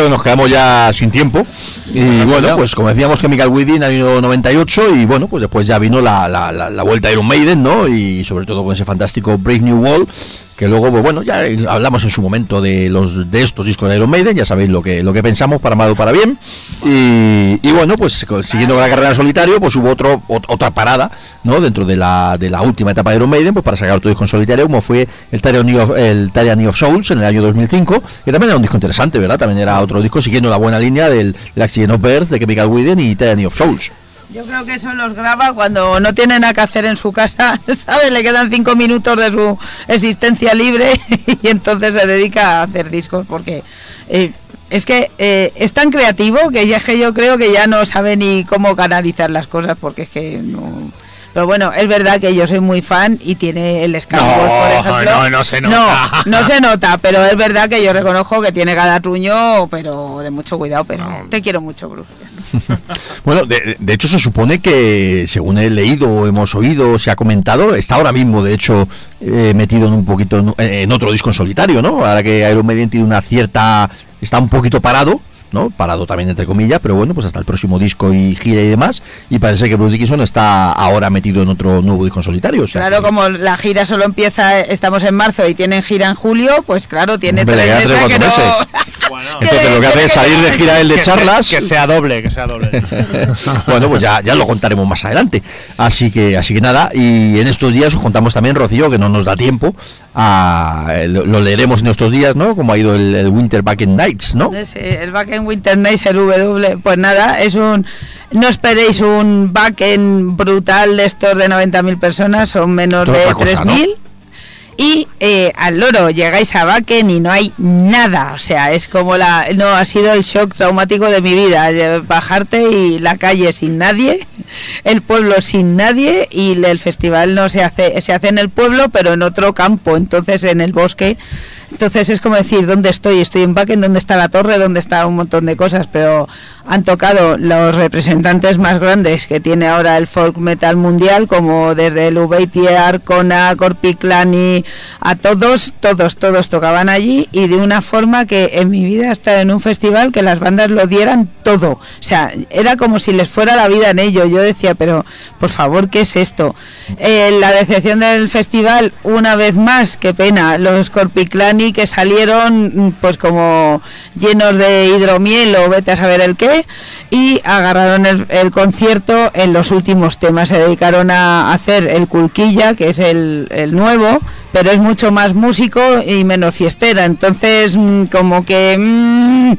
que que nos quedamos ya sin tiempo. Y bueno, pues como decíamos, Chemical Wedding año 98 y bueno, pues después ya vino la, la, la, la vuelta de Iron Maiden, ¿no? Y sobre todo con ese fantástico Brave New World que luego pues, bueno ya hablamos en su momento de los de estos discos de Iron Maiden ya sabéis lo que lo que pensamos para mal o para bien y, bueno pues siguiendo con la carrera en solitario pues hubo otro ot- otra parada no dentro de la, de la última etapa de Iron Maiden pues para sacar otro disco en solitario como fue el Tyranny of, el of Souls en el año 2005 que también era un disco interesante verdad también era otro disco siguiendo la buena línea del, del Accident of Birth de Chemical Wedding y Tyranny of Souls. Yo creo que eso los graba cuando no tiene nada que hacer en su casa, ¿sabes? Le quedan cinco minutos de su existencia libre y entonces se dedica a hacer discos porque eh, es que eh, es tan creativo que ya que yo creo que ya no sabe ni cómo canalizar las cosas porque es que no... Pero bueno, es verdad que yo soy muy fan y tiene el Skyward, No, por ejemplo. no, no se nota. No, no se nota, pero es verdad que yo reconozco que tiene cada truño, pero de mucho cuidado. Pero te quiero mucho, Bruce. Bueno, de, de hecho se supone que, según he leído hemos oído, se ha comentado, está ahora mismo, de hecho, eh, metido en un poquito en, en otro disco en solitario, ¿no? Ahora que Iron Maiden tiene una cierta, está un poquito parado, ¿no? Parado también entre comillas, pero bueno, pues hasta el próximo disco y gira y demás. Y parece que Bruce Dickinson está ahora metido en otro nuevo disco en solitario. o sea Claro, que- como la gira solo empieza, estamos en marzo y tienen gira en julio, pues claro, tiene Hombre, tres meses tres, que no... Bueno, Entonces lo que hace es salir de gira el de que, charlas. Que sea doble, que sea doble. bueno, pues ya, ya lo contaremos más adelante. Así que, así que nada, y en estos días os contamos también, Rocío, que no nos da tiempo. A, lo, lo leeremos en estos días, ¿no? Como ha ido el, el Winter Back in Nights, ¿no? Sí, el Backend Winter Nights, el W, pues nada, es un... No esperéis un backend brutal de estos de 90.000 personas, son menos es de otra cosa, 3.000. Y eh, al loro llegáis a Bakken y no hay nada, o sea, es como la... No, ha sido el shock traumático de mi vida, eh, bajarte y la calle sin nadie, el pueblo sin nadie y el festival no se hace, se hace en el pueblo pero en otro campo, entonces en el bosque. Entonces es como decir, ¿dónde estoy? Estoy en Bakken, ¿dónde está la torre? ¿Dónde está un montón de cosas? Pero han tocado los representantes más grandes que tiene ahora el folk metal mundial, como desde el Ubeiti, Arcona, Corpiclani, a todos, todos, todos tocaban allí y de una forma que en mi vida he estado en un festival que las bandas lo dieran todo. O sea, era como si les fuera la vida en ello. Yo decía, pero por favor, ¿qué es esto? Eh, la decepción del festival, una vez más, qué pena, los Corpiclani que salieron mm, pues como llenos de hidromiel o vete a saber el qué y agarraron el, concierto en los últimos temas, se dedicaron a hacer el Culquilla, que es el, nuevo, pero es mucho más músico y menos fiestera, entonces mm, como que... mm,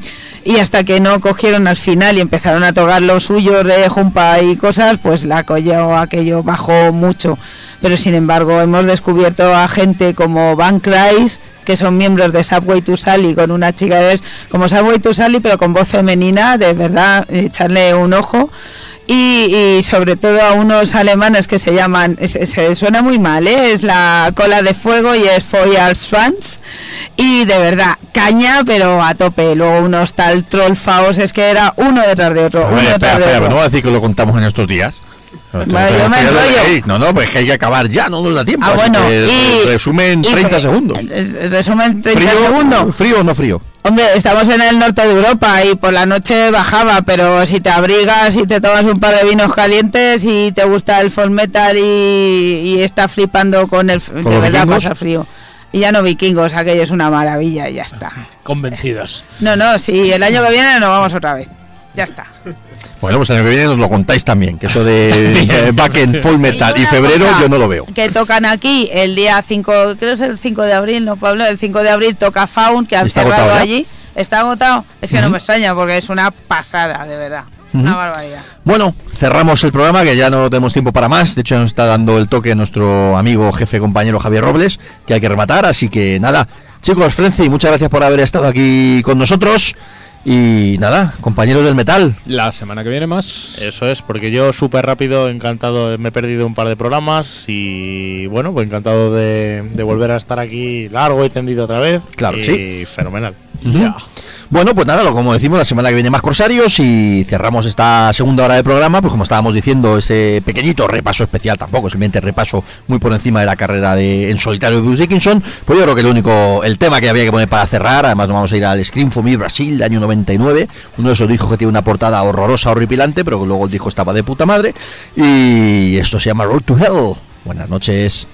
y hasta que no cogieron al final y empezaron a tocar los suyos de jumpa y cosas, pues la colló aquello bajó mucho. Pero sin embargo hemos descubierto a gente como Van Kreis, que son miembros de Subway to Sally, con una chica que es como Subway to Sally, pero con voz femenina, de verdad, echarle un ojo. Y, y sobre todo a unos alemanes que se llaman, se suena muy mal, ¿eh? es la cola de fuego y es Feuer Schwanz. Y de verdad, caña, pero a tope. Luego unos tal Trollfaos, es que era uno detrás de otro, uno espera, detrás de espera, otro. no voy a decir que lo contamos en estos días. Yo me enrollo. dejéis. No, no, pues que hay que acabar ya, no nos da tiempo. Ah, bueno, que y- resumen y- 30 segundos. Resumen 30 ¿Frío, segundos. ¿Frío o no frío? Hombre, estamos en el norte de Europa y por la noche bajaba, pero si te abrigas y te tomas un par de vinos calientes y te gusta el folk metal y, y estás flipando con el... de los verdad vikingos? pasa frío. Y ya no vikingos, aquello es una maravilla y ya está. Convencidos. No, no, si el año que viene nos vamos otra vez. Ya está. Bueno, pues el año que viene nos lo contáis también, que eso de eh, back en full metal y una febrero cosa, yo no lo veo. Que tocan aquí el día 5, creo que es el 5 de abril, ¿no, Pablo? El 5 de abril toca Faun, que han ¿Está cerrado allí. ¿Está agotado? Es que no Ujú. me extraña porque es una pasada, de verdad. Una barbaridad. Bueno, cerramos el programa que ya no tenemos tiempo para más. De hecho, nos está dando el toque nuestro amigo, jefe, compañero Javier Robles, que hay que rematar. Así que nada, chicos, Frenzy, muchas gracias por haber estado aquí con nosotros. Y nada, compañeros del metal, La semana que viene más. Eso es, porque yo súper rápido, encantado, me he perdido un par de programas y bueno, pues encantado de, de volver a estar aquí largo y tendido otra vez. Claro, y sí. fenomenal. Bueno, pues nada, como decimos, la semana que viene más Corsarios y cerramos esta segunda hora de programa, pues como estábamos diciendo, ese pequeñito repaso especial, tampoco simplemente repaso muy por encima de la carrera de en solitario de Bruce Dickinson, pues yo creo que el único, el tema que había que poner para cerrar, además nos vamos a ir al Scream for Me Brasil, de año 99, uno de esos discos que tiene una portada horrorosa, horripilante, pero que luego el disco estaba de puta madre, y esto se llama Road to Hell. Buenas noches.